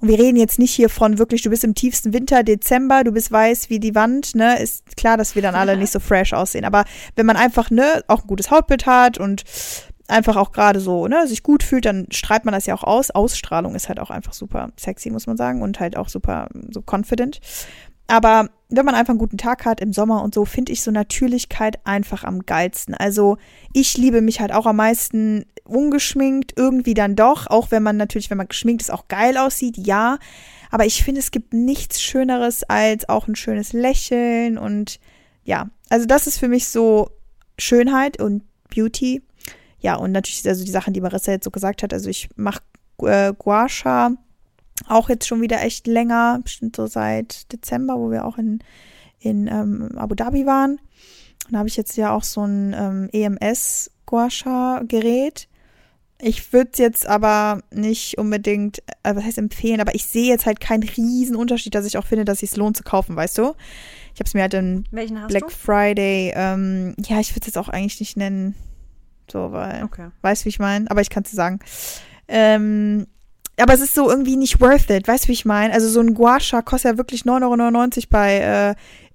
Und wir reden jetzt nicht hier von wirklich, du bist im tiefsten Winter, Dezember, du bist weiß wie die Wand, ne? Ist klar, dass wir dann alle nicht so fresh aussehen. Aber wenn man einfach, ne, auch ein gutes Hautbild hat und einfach auch gerade so, ne, sich gut fühlt, dann strahlt man das ja auch aus. Ausstrahlung ist halt auch einfach super sexy, muss man sagen, und halt auch super so confident. Aber wenn man einfach einen guten Tag hat im Sommer und so, finde ich so Natürlichkeit einfach am geilsten. Also ich liebe mich halt auch am meisten ungeschminkt, irgendwie dann doch, auch wenn man natürlich, wenn man geschminkt ist, auch geil aussieht, ja. Aber ich finde, es gibt nichts Schöneres als auch ein schönes Lächeln und ja, also das ist für mich so Schönheit und Beauty. Ja, und natürlich also die Sachen, die Marissa jetzt so gesagt hat. Also ich mache äh, Gua Sha auch jetzt schon wieder echt länger, bestimmt so seit Dezember, wo wir auch in, in ähm, Abu Dhabi waren. Und da habe ich jetzt ja auch so ein ähm, EMS Gua Sha Gerät. Ich würde es jetzt aber nicht unbedingt, äh, was heißt empfehlen, aber ich sehe jetzt halt keinen riesen Unterschied, dass ich auch finde, dass es sich lohnt zu kaufen, weißt du? Ich habe es mir halt in Black Friday, ähm, ja, ich würde es jetzt auch eigentlich nicht nennen, so, weil, du? Okay. weißt du, wie ich meine? Aber ich kann es dir sagen. Ähm, aber es ist so irgendwie nicht worth it, weißt du, wie ich meine? Also so ein Gua Sha kostet ja wirklich 9,99 Euro bei äh,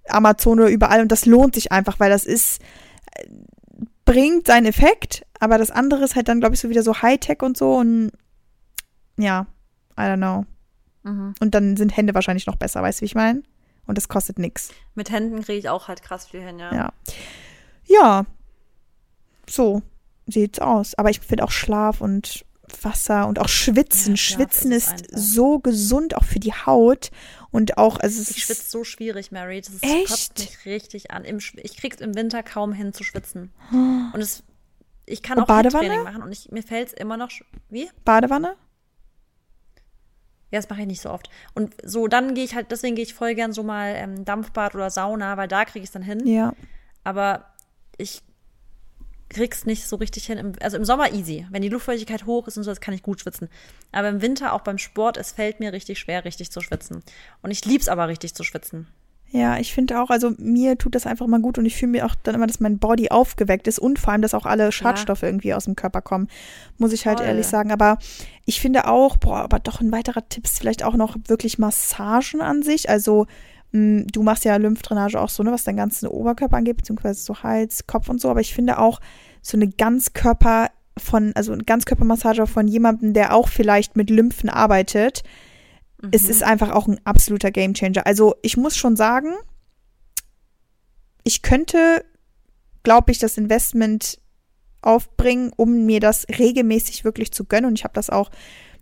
Amazon oder überall und das lohnt sich einfach, weil das ist, äh, bringt seinen Effekt, aber das andere ist halt dann, glaube ich, so wieder so Hightech und so und ja, I don't know. Mhm. Und dann sind Hände wahrscheinlich noch besser, weißt du, wie ich meine? Und das kostet nix. Mit Händen kriege ich auch halt krass viel hin, ja. Ja. Ja. So sieht's aus. Aber ich finde auch Schlaf und Wasser und auch Schwitzen. Ja, Schwitzen ist ist, so gesund auch für die Haut und auch, also es Ich ist, schwitze so schwierig, Mary. Das ist, Echt? kotzt mich richtig an. Im, ich krieg's im Winter kaum hin zu schwitzen. Und es, ich kann Und auch Badewanne? Training machen und ich, mir fällt's immer noch. Wie? Badewanne? Ja, das mache ich nicht so oft. Und so, dann gehe ich halt, deswegen gehe ich voll gern so mal ähm, Dampfbad oder Sauna, weil da kriege ich es dann hin. Ja. Aber ich krieg's nicht so richtig hin. Im, also im Sommer easy. Wenn die Luftfeuchtigkeit hoch ist und so, das kann ich gut schwitzen. Aber im Winter, auch beim Sport, es fällt mir richtig schwer, richtig zu schwitzen. Und ich lieb's aber richtig zu schwitzen. Ja, ich finde auch, also mir tut das einfach mal gut und ich fühle mir auch dann immer, dass mein Body aufgeweckt ist und vor allem, dass auch alle Schadstoffe irgendwie aus dem Körper kommen, muss ich halt Voll. ehrlich sagen. Aber ich finde auch, boah, aber doch ein weiterer Tipp ist vielleicht auch noch wirklich Massagen an sich. Also du machst ja Lymphdrainage auch so, ne, was deinen ganzen Oberkörper angeht, beziehungsweise so Hals, Kopf und so. Aber ich finde auch so eine Ganzkörper von, also eine Ganzkörpermassage von jemandem, der auch vielleicht mit Lymphen arbeitet, es Mhm. ist einfach auch ein absoluter Gamechanger. Also ich muss schon sagen, ich könnte, glaube ich, das Investment aufbringen, um mir das regelmäßig wirklich zu gönnen. Und ich habe das auch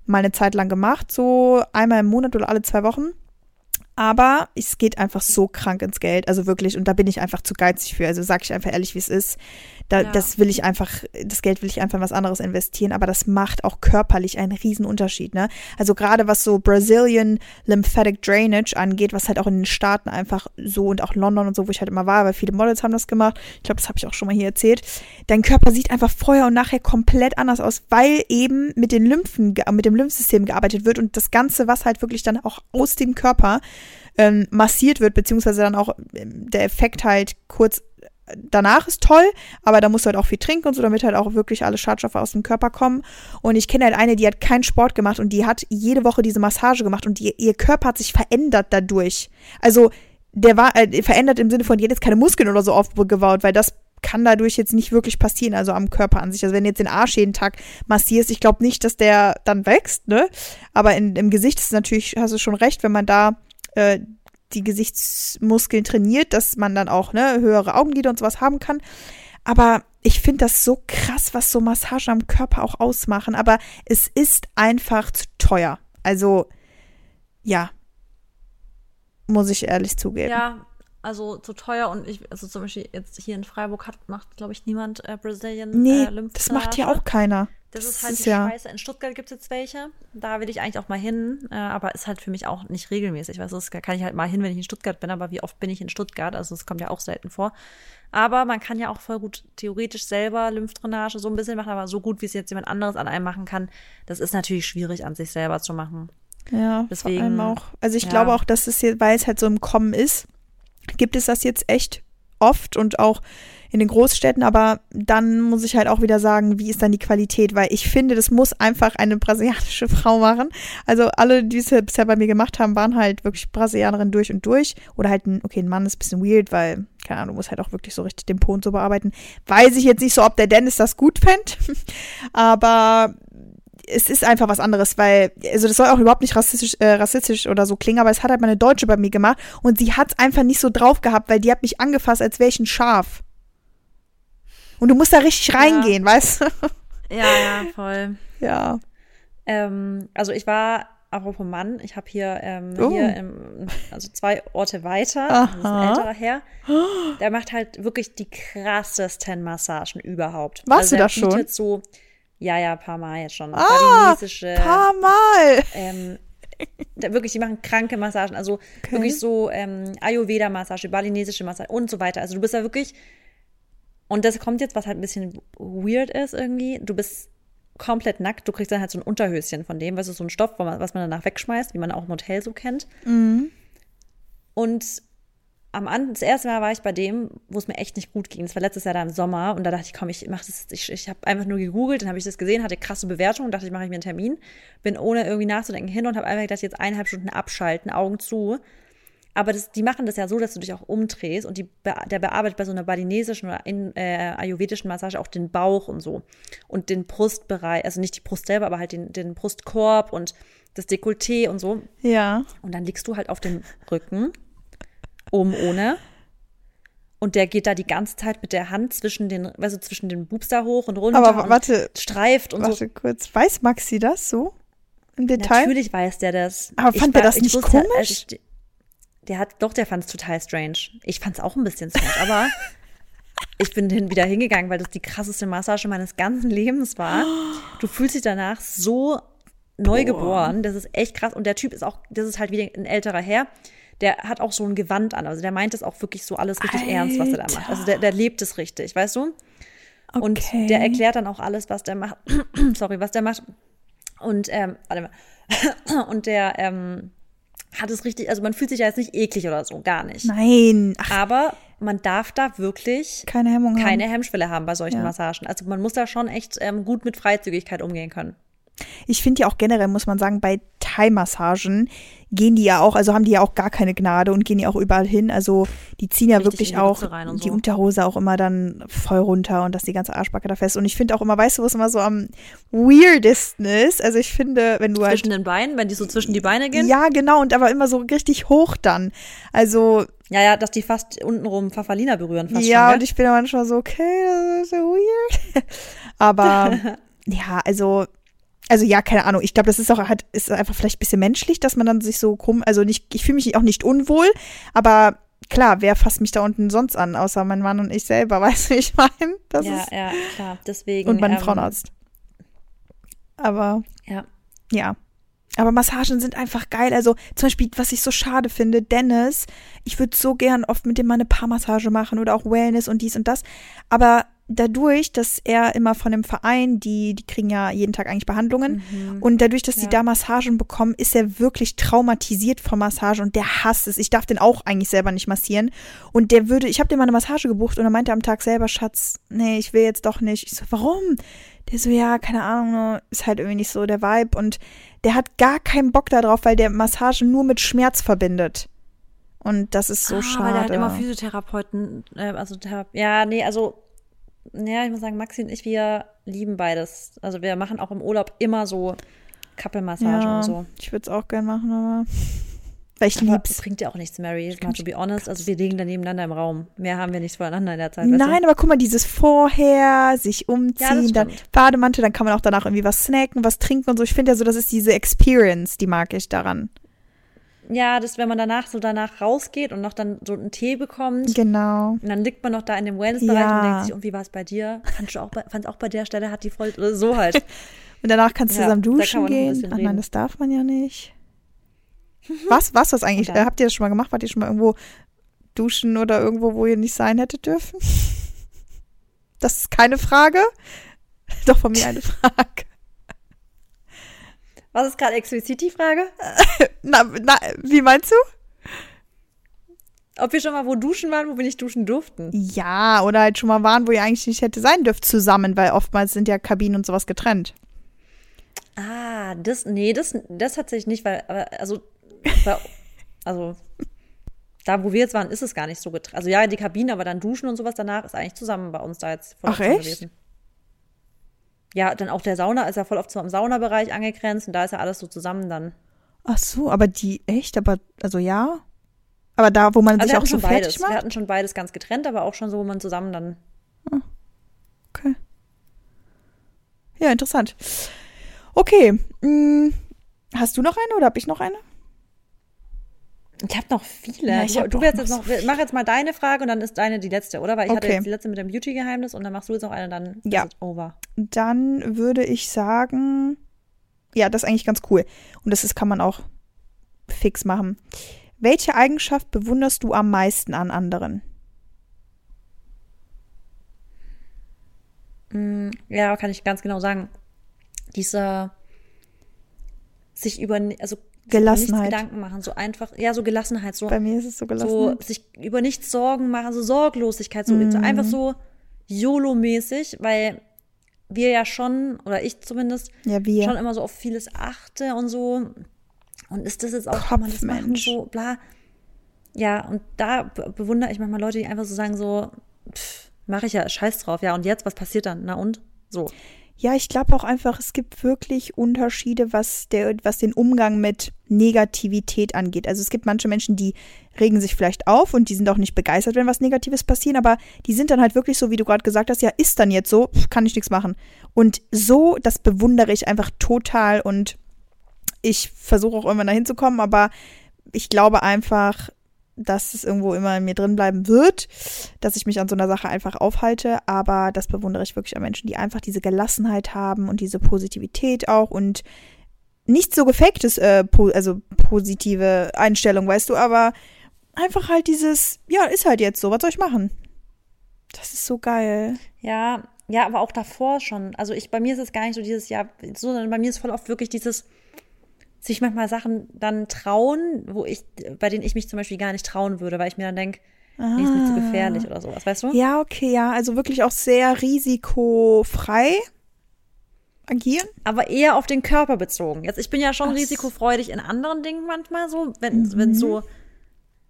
mal eine Zeit lang gemacht, so einmal im Monat oder alle zwei Wochen. Aber es geht einfach so krank ins Geld. Also wirklich, und da bin ich einfach zu geizig für. Also sage ich einfach ehrlich, wie es ist. Da, ja. Das will ich einfach, das Geld will ich einfach in was anderes investieren, aber das macht auch körperlich einen riesen Unterschied, ne? Also gerade was so Brazilian Lymphatic Drainage angeht, was halt auch in den Staaten einfach so und auch London und so, wo ich halt immer war, weil viele Models haben das gemacht. Ich glaube, das habe ich auch schon mal hier erzählt. Dein Körper sieht einfach vorher und nachher komplett anders aus, weil eben mit den Lymphen, mit dem Lymphsystem gearbeitet wird und das Ganze, was halt wirklich dann auch aus dem Körper ähm, massiert wird, beziehungsweise dann auch ähm, der Effekt halt kurz danach ist toll, aber da musst du halt auch viel trinken und so, damit halt auch wirklich alle Schadstoffe aus dem Körper kommen. Und ich kenne halt eine, die hat keinen Sport gemacht und die hat jede Woche diese Massage gemacht und die, ihr Körper hat sich verändert dadurch. Also der war äh, verändert im Sinne von, die hat jetzt keine Muskeln oder so aufgebaut, weil das kann dadurch jetzt nicht wirklich passieren, also am Körper an sich. Also wenn du jetzt den Arsch jeden Tag massierst, ich glaube nicht, dass der dann wächst, ne? Aber in, im Gesicht ist natürlich, hast du schon recht, wenn man da äh, die Gesichtsmuskeln trainiert, dass man dann auch ne, höhere Augenlider und sowas haben kann. Aber ich finde das so krass, was so Massagen am Körper auch ausmachen. Aber es ist einfach zu teuer. Also, ja. Muss ich ehrlich zugeben. Ja, also zu teuer und ich, also zum Beispiel jetzt hier in Freiburg hat, macht, glaube ich, niemand äh, Brazilian nee, äh, das macht hier auch keiner. Das, das ist halt ist die ja. Scheiße. In Stuttgart gibt es jetzt welche. Da will ich eigentlich auch mal hin, äh, aber ist halt für mich auch nicht regelmäßig. Weißt du, das kann ich halt mal hin, wenn ich in Stuttgart bin, aber wie oft bin ich in Stuttgart? Also das kommt ja auch selten vor. Aber man kann ja auch voll gut theoretisch selber Lymphdrainage so ein bisschen machen, aber so gut, wie es jetzt jemand anderes an einem machen kann, das ist natürlich schwierig an sich selber zu machen. Ja, Deswegen, vor allem auch. Also ich ja. glaube auch, dass es hier, weil es halt so im Kommen ist, gibt es das jetzt echt oft und auch in den Großstädten, aber dann muss ich halt auch wieder sagen, wie ist dann die Qualität, weil ich finde, das muss einfach eine brasilianische Frau machen. Also alle, die es bisher bei mir gemacht haben, waren halt wirklich Brasilianerinnen durch und durch oder halt ein, okay, ein Mann ist ein bisschen weird, weil, keine Ahnung, muss halt auch wirklich so richtig den Po und so bearbeiten. Weiß ich jetzt nicht so, ob der Dennis das gut fände, aber es ist einfach was anderes, weil, also das soll auch überhaupt nicht rassistisch, äh, rassistisch oder so klingen, aber es hat halt meine Deutsche bei mir gemacht und sie hat es einfach nicht so drauf gehabt, weil die hat mich angefasst, als wäre ich ein Schaf. Und du musst da richtig reingehen, ja. weißt du? Ja, ja, voll. Ja. Ähm, also ich war, apropos Mann, ich habe hier, ähm, oh. hier im, also zwei Orte weiter, Aha. ein älterer Herr, der macht halt wirklich die krassesten Massagen überhaupt. Warst also du da schon? so, ja, ja, paar Mal jetzt schon. Ah, paar Mal. Ähm, wirklich, die machen kranke Massagen, also okay. wirklich so ähm, Ayurveda-Massage, balinesische Massage und so weiter. Also du bist da wirklich und das kommt jetzt, was halt ein bisschen weird ist irgendwie. Du bist komplett nackt. Du kriegst dann halt so ein Unterhöschen von dem, was ist so ein Stoff, was man danach wegschmeißt, wie man auch im Hotel so kennt. Mhm. Und am das erste Mal war ich bei dem, wo es mir echt nicht gut ging. Das war letztes Jahr da im Sommer und da dachte ich, komm, ich mach das, ich, ich habe einfach nur gegoogelt, dann habe ich das gesehen, hatte krasse Bewertungen, dachte ich, mache ich mir einen Termin, bin ohne irgendwie nachzudenken hin und habe einfach gedacht, jetzt eineinhalb Stunden abschalten, Augen zu aber das, die machen das ja so, dass du dich auch umdrehst und die, der bearbeitet bei so einer balinesischen oder in, äh, ayurvedischen Massage auch den Bauch und so. Und den Brustbereich, also nicht die Brust selber, aber halt den, den Brustkorb und das Dekolleté und so. Ja. Und dann liegst du halt auf dem Rücken, oben ohne. Und der geht da die ganze Zeit mit der Hand zwischen den, du, zwischen den Bubs da hoch und runter. Aber warte. streift und warte so. Warte kurz. Weiß Maxi das so? Im Detail? Natürlich weiß der das. Aber fand der das nicht komisch? Ja, also ich, der hat, doch, der fand es total strange. Ich fand es auch ein bisschen strange, aber ich bin hin, wieder hingegangen, weil das die krasseste Massage meines ganzen Lebens war. Du fühlst dich danach so neugeboren. Das ist echt krass. Und der Typ ist auch, das ist halt wieder ein älterer Herr. Der hat auch so ein Gewand an. Also der meint das auch wirklich so alles richtig Alter. ernst, was er da macht. Also der, der lebt es richtig, weißt du? Okay. Und der erklärt dann auch alles, was der macht. Sorry, was der macht. Und, ähm, warte mal. Und der, ähm, hat es richtig, also man fühlt sich ja jetzt nicht eklig oder so, gar nicht. Nein. Ach. Aber man darf da wirklich keine Hemmung keine haben. Hemmschwelle haben bei solchen ja. Massagen. Also man muss da schon echt ähm, gut mit Freizügigkeit umgehen können. Ich finde ja auch generell, muss man sagen, bei Thai-Massagen gehen die ja auch, also haben die ja auch gar keine Gnade und gehen ja auch überall hin. Also die ziehen ja Richtig wirklich auch die so. Unterhose auch immer dann voll runter und dass die ganze Arschbacke da fest. Und ich finde auch immer, weißt du, wo es immer so am weirdesten ist? Also ich finde, wenn du halt. Zwischen den Beinen, wenn die so zwischen die Beine gehen. Ja, genau, und aber immer so richtig hoch dann. Also, Ja, ja, dass die fast untenrum Pfafferlina berühren fast ja, schon, und ich bin manchmal so, okay, das ist so weird. aber ja, also, also ja, keine Ahnung. Ich glaube, das ist auch halt, ist einfach vielleicht ein bisschen menschlich, dass man dann sich so krumm, also nicht, ich fühle mich auch nicht unwohl, aber klar, wer fasst mich da unten sonst an, außer mein Mann und ich selber, weißt du, wie ich meine? Das ja, ist, ja, klar. Deswegen. und mein ähm, Frauenarzt. Aber Ja. ja. Aber Massagen sind einfach geil. Also zum Beispiel, was ich so schade finde, Dennis, ich würde so gern oft mit dem mal eine Paarmassage machen oder auch Wellness und dies und das. Aber dadurch, dass er immer von dem Verein, die, die kriegen ja jeden Tag eigentlich Behandlungen. Und dadurch, dass die Ja. da Massagen bekommen, ist er wirklich traumatisiert von Massage und der hasst es. Ich darf den auch eigentlich selber nicht massieren. Und der würde, ich habe dem mal eine Massage gebucht und er meinte am Tag selber, Schatz, nee, ich will jetzt doch nicht. Ich so, warum? Der so, ja, keine Ahnung, ne, ist halt irgendwie nicht so der Vibe. Und der hat gar keinen Bock darauf, weil der Massage nur mit Schmerz verbindet. Und das ist so ah, schade. Weil der hat immer Physiotherapeuten, äh, also ja, nee, also, ja, ich muss sagen, Maxi und ich, wir lieben beides. Also wir machen auch im Urlaub immer so Kappelmassagen ja, und so. Ich würde es auch gern machen, aber weil ich Aber lieb's. bringt ja auch nichts, Mary, kann mal to be honest. Also wir liegen da nebeneinander im Raum. Mehr haben wir nicht voneinander in der Zeit. weißt Nein, aber guck mal, dieses vorher, sich umziehen, dann stimmt. Bademantel, dann kann man auch danach irgendwie was snacken, was trinken und so. Ich finde ja so, das ist diese Experience, die mag ich daran. Ja, das, wenn man danach so danach rausgeht und noch dann so einen Tee bekommt. Genau. Und dann liegt man noch da in dem Wellness-Bereich Ja. und denkt sich, und wie war es bei dir? Fandst du auch bei, fandst auch bei der Stelle hat die voll, oder so halt. Und danach kannst du Ja, zusammen duschen gehen. Ach nein, das darf man ja nicht. Was, was, was eigentlich? Und dann- Äh, habt ihr das schon mal gemacht? Wart ihr schon mal irgendwo duschen oder irgendwo, wo ihr nicht sein hättet dürfen? Das ist keine Frage. Doch von mir eine Frage. Was ist gerade explizit die Frage? Na, na, wie meinst du? Ob wir schon mal wo duschen waren, wo wir nicht duschen durften? Ja, oder halt schon mal waren, wo ihr eigentlich nicht hätte sein dürft zusammen, weil oftmals sind ja Kabinen und sowas getrennt. Ah, das, nee, das, das tatsächlich nicht, weil, also, also, da, wo wir jetzt waren, ist es gar nicht so getrennt. Also, ja, die Kabine, aber dann duschen und sowas danach ist eigentlich zusammen bei uns da jetzt voll Ach, echt? Ja, dann auch der Sauna ist ja voll oft so am Saunabereich angegrenzt und da ist ja alles so zusammen dann. Ach so, aber die, echt? Aber, also ja? Aber da, wo man Also, sich wir auch so beides. fertig Wir macht? hatten schon beides ganz getrennt, aber auch schon so, wo man zusammen dann. Okay. Ja, interessant. Okay. mh, hast du noch eine oder habe ich noch eine? Ich habe noch viele. Ja, ich du hab du wirst noch jetzt so mach jetzt mal deine Frage und dann ist deine die letzte, oder? Weil ich hatte Okay. jetzt die letzte mit dem Beauty-Geheimnis und dann machst du jetzt noch eine, dann Ja. ist es over. Dann würde ich sagen, ja, das ist eigentlich ganz cool. Und das ist, kann man auch fix machen. Welche Eigenschaft bewunderst du am meisten an anderen? Mm, Ja, kann ich ganz genau sagen. Dieser sich über, also sich über Gelassenheit. Gedanken machen, so einfach, ja, so Gelassenheit, so, Bei mir ist es so gelassen. so sich über nichts Sorgen machen, so Sorglosigkeit, so, Mhm. so einfach so YOLO-mäßig, weil wir ja schon, oder ich zumindest, ja, schon immer so auf vieles achte und so. Und ist das jetzt auch, kann man das machen, so, bla. Ja, und da be- bewundere ich manchmal Leute, die einfach so sagen, so, pff, mache ich ja, scheiß drauf, ja, und jetzt, was passiert dann? Na und? So. Ja, ich glaube auch einfach, es gibt wirklich Unterschiede, was, der, was den Umgang mit Negativität angeht. Also es gibt manche Menschen, die regen sich vielleicht auf und die sind auch nicht begeistert, wenn was Negatives passiert, aber die sind dann halt wirklich so, wie du gerade gesagt hast, ja, ist dann jetzt so, kann ich nichts machen. Und so, das bewundere ich einfach total und ich versuche auch irgendwann dahin zu kommen, aber ich glaube einfach, dass es irgendwo immer in mir drin bleiben wird, dass ich mich an so einer Sache einfach aufhalte. Aber das bewundere ich wirklich an Menschen, die einfach diese Gelassenheit haben und diese Positivität auch und nicht so gefaktes, äh, po also positive Einstellung, weißt du, aber einfach halt dieses, ja, ist halt jetzt so, was soll ich machen? Das ist so geil. Ja, ja, aber auch davor schon. Also ich, bei mir ist es gar nicht so dieses so, sondern bei mir ist voll oft wirklich dieses, sich manchmal Sachen dann trauen, wo ich, bei denen ich mich zum Beispiel gar nicht trauen würde, weil ich mir dann denke, nee, ist mir zu gefährlich oder sowas, weißt du? Ja, okay, ja, also wirklich auch sehr risikofrei. agieren? Aber eher auf den Körper bezogen. Jetzt, ich bin ja schon so. risikofreudig in anderen Dingen manchmal so, wenn, Mhm. wenn so.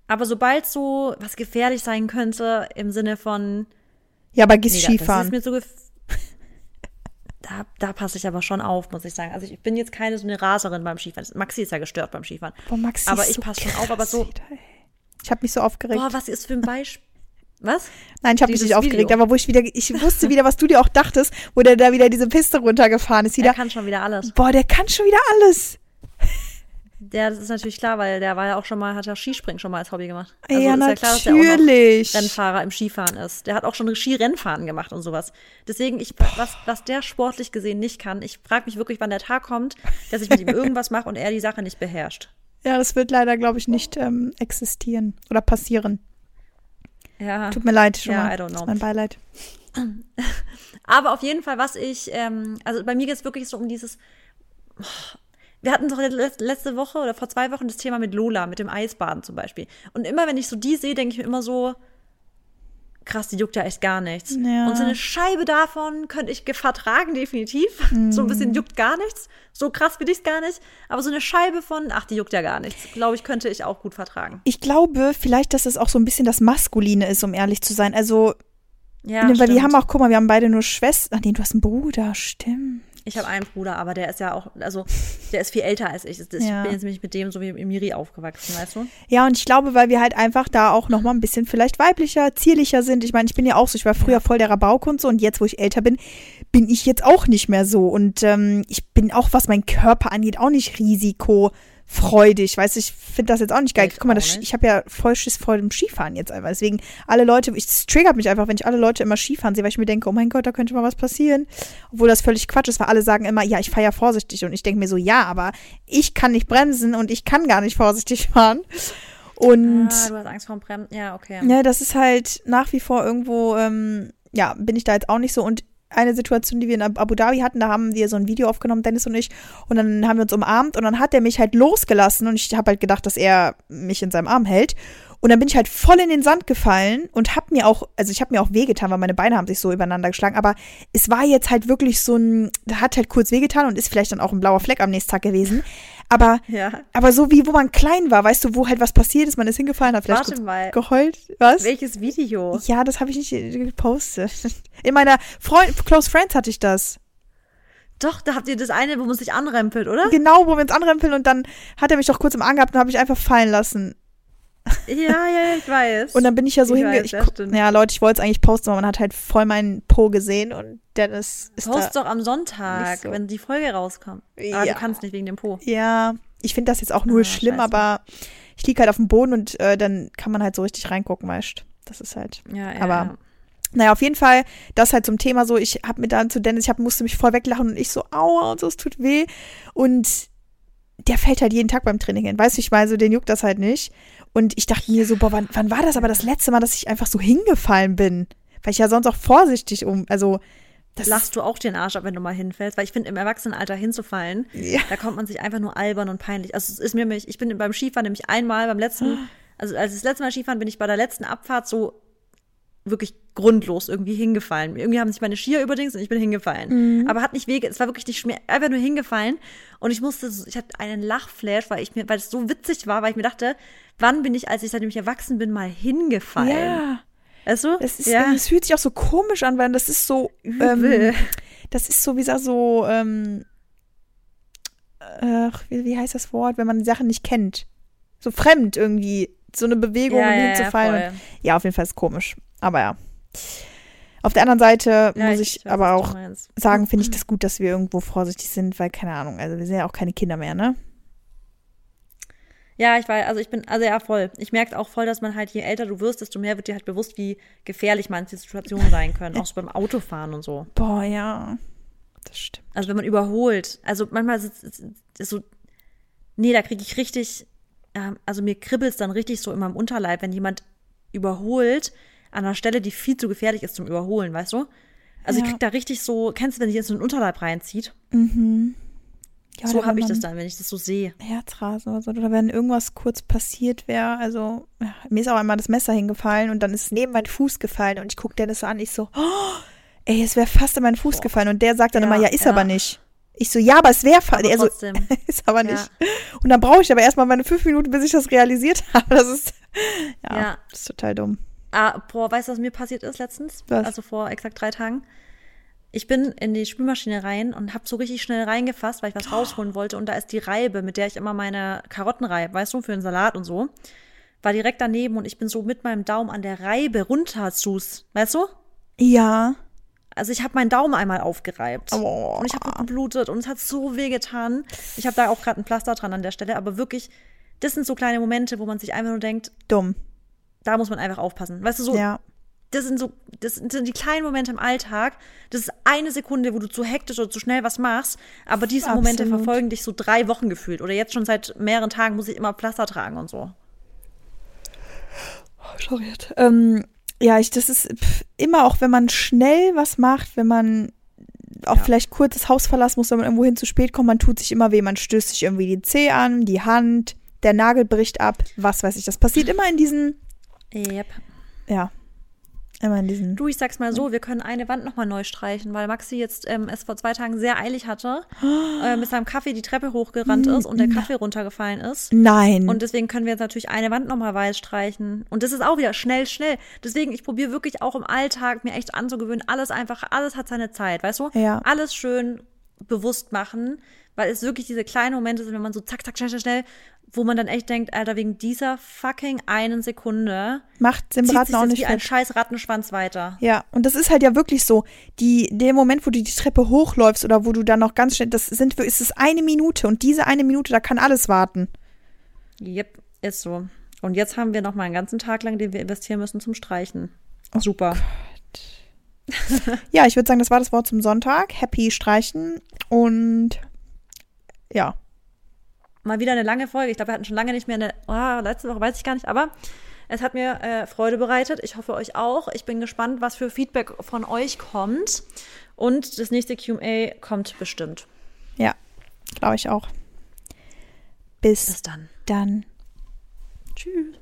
Aber sobald so was gefährlich sein könnte, im Sinne von. Ja, aber gehst Nee, da- Das ist Skifahren. mir so gef da, da passe ich aber schon auf, muss ich sagen. Also ich bin jetzt keine so eine Raserin beim Skifahren. Maxi ist ja gestört beim Skifahren. Boah, Maxi aber ist ich so passe schon auf, aber so. wieder. Ich habe mich so aufgeregt. Boah, was ist für ein Beispiel? Was? Nein, ich habe mich nicht aufgeregt, Video. aber wo ich wieder, ich wusste wieder, was du dir auch dachtest, wo der da wieder diese Piste runtergefahren ist. Der Wieder, kann schon wieder alles. boah, der kann schon wieder alles. Der, das ist natürlich klar, weil der war ja auch schon mal, hat ja Skispringen schon mal als Hobby gemacht. Also ja, ist ja klar, dass der natürlich. Rennfahrer im Skifahren ist. Der hat auch schon Skirennfahren gemacht und sowas. Deswegen, ich, was, was der sportlich gesehen nicht kann, ich frage mich wirklich, wann der Tag kommt, dass ich mit ihm irgendwas mache und er die Sache nicht beherrscht. ja, das wird leider, glaube ich, nicht ähm, existieren oder passieren. Ja. Tut mir leid, schon Ja, mal. I don't Das know. ist mein Beileid. Aber auf jeden Fall, was ich, ähm, also bei mir geht es wirklich so um dieses. Wir hatten doch let- letzte Woche oder vor zwei Wochen das Thema mit Lola, mit dem Eisbaden zum Beispiel. Und immer, wenn ich so die sehe, denke ich mir immer so, krass, die juckt ja echt gar nichts. Ja. Und so eine Scheibe davon könnte ich vertragen, definitiv. So ein bisschen juckt gar nichts. So krass bin ich gar nicht. Aber so eine Scheibe von, ach, die juckt ja gar nichts, glaube ich, könnte ich auch gut vertragen. Ich glaube vielleicht, dass es auch so ein bisschen das Maskuline ist, um ehrlich zu sein. Also, Ja, ne, weil stimmt. haben auch, guck mal, wir haben beide nur Schwestern. Ach nee, du hast einen Bruder, stimmt. Ich habe einen Bruder, aber der ist ja auch, also der ist viel älter als ich. Ich Ja. bin jetzt nämlich mit dem so wie Miri aufgewachsen, weißt du? Ja, und ich glaube, weil wir halt einfach da auch noch mal ein bisschen vielleicht weiblicher, zierlicher sind. Ich meine, ich bin ja auch so, ich war früher voll der Rabauk und so und jetzt, wo ich älter bin, bin ich jetzt auch nicht mehr so. Und ähm, ich bin auch, was mein Körper angeht, auch nicht risikofreudig. Weißt du, ich finde das jetzt auch nicht geil. Ich Guck mal, das, ich habe ja voll Schiss vor dem Skifahren jetzt einfach. Deswegen, alle Leute, ich, es triggert mich einfach, wenn ich alle Leute immer Skifahren sehe, weil ich mir denke, oh mein Gott, da könnte mal was passieren. Obwohl das völlig Quatsch ist, weil alle sagen immer, ja, ich fahre ja vorsichtig. Und ich denke mir so, ja, aber ich kann nicht bremsen und ich kann gar nicht vorsichtig fahren. Und ah, du hast Angst vor dem Bremsen. Ja, okay. ja, das ist halt nach wie vor irgendwo, ähm, ja, bin ich da jetzt auch nicht so. Und eine Situation, die wir in Ab- Abu Dhabi hatten, da haben wir so ein Video aufgenommen, Dennis und ich, und dann haben wir uns umarmt und dann hat er mich halt losgelassen. Und ich habe halt gedacht, dass er mich in seinem Arm hält. Und dann bin ich halt voll in den Sand gefallen und hab mir auch, also ich habe mir auch wehgetan, weil meine Beine haben sich so übereinander geschlagen, aber es war jetzt halt wirklich so ein, hat halt kurz wehgetan und ist vielleicht dann auch ein blauer Fleck am nächsten Tag gewesen. Aber, Ja. aber so wie, wo man klein war, weißt du, wo halt was passiert ist, man ist hingefallen, hat vielleicht Warte mal. geheult. Was? Welches Video? Ja, das habe ich nicht äh, gepostet. In meiner Freund Close Friends hatte ich das. Doch, da habt ihr das eine, wo man sich anrempelt, oder? Genau, wo wir uns anrempeln und dann hat er mich doch kurz im Arm gehabt und habe ich einfach fallen lassen. Ja, ja, ich weiß. Und dann bin ich ja so Ich hinge... weiß, ich ja, Leute, ich wollte es eigentlich posten, aber man hat halt voll meinen Po gesehen und Dennis ist Post da. doch am Sonntag, so. wenn die Folge rauskommt. Aber Ja. du kannst nicht wegen dem Po. Ja, ich finde das jetzt auch nur Ah, schlimm, scheiße. aber ich liege halt auf dem Boden und äh, dann kann man halt so richtig reingucken, weißt Das ist halt. Ja, ja. Aber- ja. Naja, auf jeden Fall, das halt zum Thema so, ich habe mir dann zu Dennis, ich hab, musste mich voll weglachen und ich so, aua und so, es tut weh. Und der fällt halt jeden Tag beim Training hin. Weißt du, ich meine, so, den juckt das halt nicht. Und ich dachte mir so, boah, wann, wann war das aber das letzte Mal, dass ich einfach so hingefallen bin? Weil ich ja sonst auch vorsichtig um, also, das Lachst du auch den Arsch ab, wenn du mal hinfällst? Weil ich finde, im Erwachsenenalter hinzufallen, Ja. da kommt man sich einfach nur albern und peinlich. Also es ist mir nämlich, ich bin beim Skifahren nämlich einmal, beim letzten, also als das letzte Mal Skifahren bin ich bei der letzten Abfahrt so wirklich grundlos irgendwie hingefallen. Irgendwie haben sich meine Skier überdings und ich bin hingefallen. Mhm. Aber hat nicht wege, es war wirklich nicht schwer, einfach nur hingefallen. Und ich musste, so- ich hatte einen Lachflash, weil ich mir, weil es so witzig war, weil ich mir dachte, wann bin ich, als ich seitdem ich erwachsen bin, mal hingefallen? ja, Weißt du? es ist, ja. es fühlt sich auch so komisch an, weil das ist so, Übel. ähm, das ist so, wie gesagt, so, ähm, ach, wie, wie heißt das Wort, wenn man Sachen nicht kennt? So fremd irgendwie, so eine Bewegung, um hinzufallen. voll. Ja, auf jeden Fall ist komisch. Aber ja. Auf der anderen Seite Ja, muss ich, weiß, aber auch sagen, finde ich das gut, dass wir irgendwo vorsichtig sind, weil, keine Ahnung, also wir sind ja auch keine Kinder mehr, ne? Ja, ich weiß, also ich bin, also ja, voll. Ich merke auch voll, dass man halt, je älter du wirst, desto mehr wird dir halt bewusst, wie gefährlich manche Situationen sein können. auch so beim Autofahren und so. Boah, ja. Das stimmt. Also wenn man überholt. Also manchmal ist es so, nee, da kriege ich richtig, ähm, also mir kribbelt es dann richtig so in meinem Unterleib, wenn jemand überholt an einer Stelle, die viel zu gefährlich ist zum Überholen, weißt du? Also Ja. ich krieg da richtig so, kennst du, wenn sich jetzt so ein Unterleib reinzieht? Ja, so habe ich das dann, wenn ich das so sehe. Herzrasen oder so. Oder wenn irgendwas kurz passiert wäre, also ja, mir ist auch einmal das Messer hingefallen und dann ist es neben meinen Fuß gefallen und ich gucke Dennis so an, ich so, oh, ey, es wäre fast in meinen Fuß gefallen und der sagt dann Ja, immer, ja, ist aber nicht. Ich so, ja, aber es wäre Aber also, trotzdem. ist aber nicht. Und dann brauche ich aber erstmal meine fünf Minuten, bis ich das realisiert habe. Das ist, ja, Ja. das ist total dumm. Ah, boah, weißt du, was mir passiert ist letztens? Was? Also vor exakt drei Tagen. Ich bin in die Spülmaschine rein und habe so richtig schnell reingefasst, weil ich was rausholen wollte. Und da ist die Reibe, mit der ich immer meine Karotten reibe, weißt du, für den Salat und so. War direkt daneben und ich bin so mit meinem Daumen an der Reibe runter zus. Weißt du? Ja. Also ich habe meinen Daumen einmal aufgereibt. Oh. Und ich habe geblutet und es hat so weh getan. Ich habe da auch gerade ein Pflaster dran an der Stelle, aber wirklich, das sind so kleine Momente, wo man sich einfach nur denkt, Dumm. Da muss man einfach aufpassen. Weißt du, so, Ja. das sind so, das sind die kleinen Momente im Alltag. Das ist eine Sekunde, wo du zu hektisch oder zu schnell was machst, aber diese Momente Absolut. verfolgen dich so drei Wochen gefühlt. Oder jetzt schon seit mehreren Tagen muss ich immer Pflaster tragen und so. Schariert. Ähm, ja, ich, das ist pff, immer auch, wenn man schnell was macht, wenn man auch Ja. vielleicht kurz das Haus verlassen muss, wenn man irgendwo hin zu spät kommt, man tut sich immer weh, man stößt sich irgendwie die Zeh an, die Hand, der Nagel bricht ab, was weiß ich. Das passiert immer in diesen, Yep. ja, immer in diesen. Du, ich sag's mal so, wir können eine Wand nochmal neu streichen, weil Maxi jetzt ähm, es vor zwei Tagen sehr eilig hatte, äh, mit seinem Kaffee die Treppe hochgerannt ist und der Kaffee runtergefallen ist. Nein. Und deswegen können wir jetzt natürlich eine Wand nochmal weiß streichen. Und das ist auch wieder schnell, schnell. Deswegen, ich probiere wirklich auch im Alltag mir echt anzugewöhnen, alles einfach, alles hat seine Zeit, weißt du? Ja. Alles schön bewusst machen, weil es wirklich diese kleinen Momente sind, wenn man so zack, zack, schnell, schnell, schnell, wo man dann echt denkt, Alter, wegen dieser fucking einen Sekunde macht dem zieht sich Braten auch nicht wie ein scheiß Rattenschwanz weiter. Ja, und das ist halt ja wirklich so. Die, der Moment, wo du die Treppe hochläufst oder wo du dann noch ganz schnell, das sind, ist es eine Minute und diese eine Minute, da kann alles warten. Yep, ist so. Und jetzt haben wir noch mal einen ganzen Tag lang, den wir investieren müssen zum Streichen. Oh Super. Ja, ich würde sagen, das war das Wort zum Sonntag. Happy streichen und ja. Mal wieder eine lange Folge. Ich glaube, wir hatten schon lange nicht mehr eine. Oh, letzte Woche weiß ich gar nicht, aber es hat mir äh, Freude bereitet. Ich hoffe euch auch. Ich bin gespannt, was für Feedback von euch kommt. Und das nächste QA kommt bestimmt. Ja, glaube ich auch. Bis Bis dann. dann. Tschüss.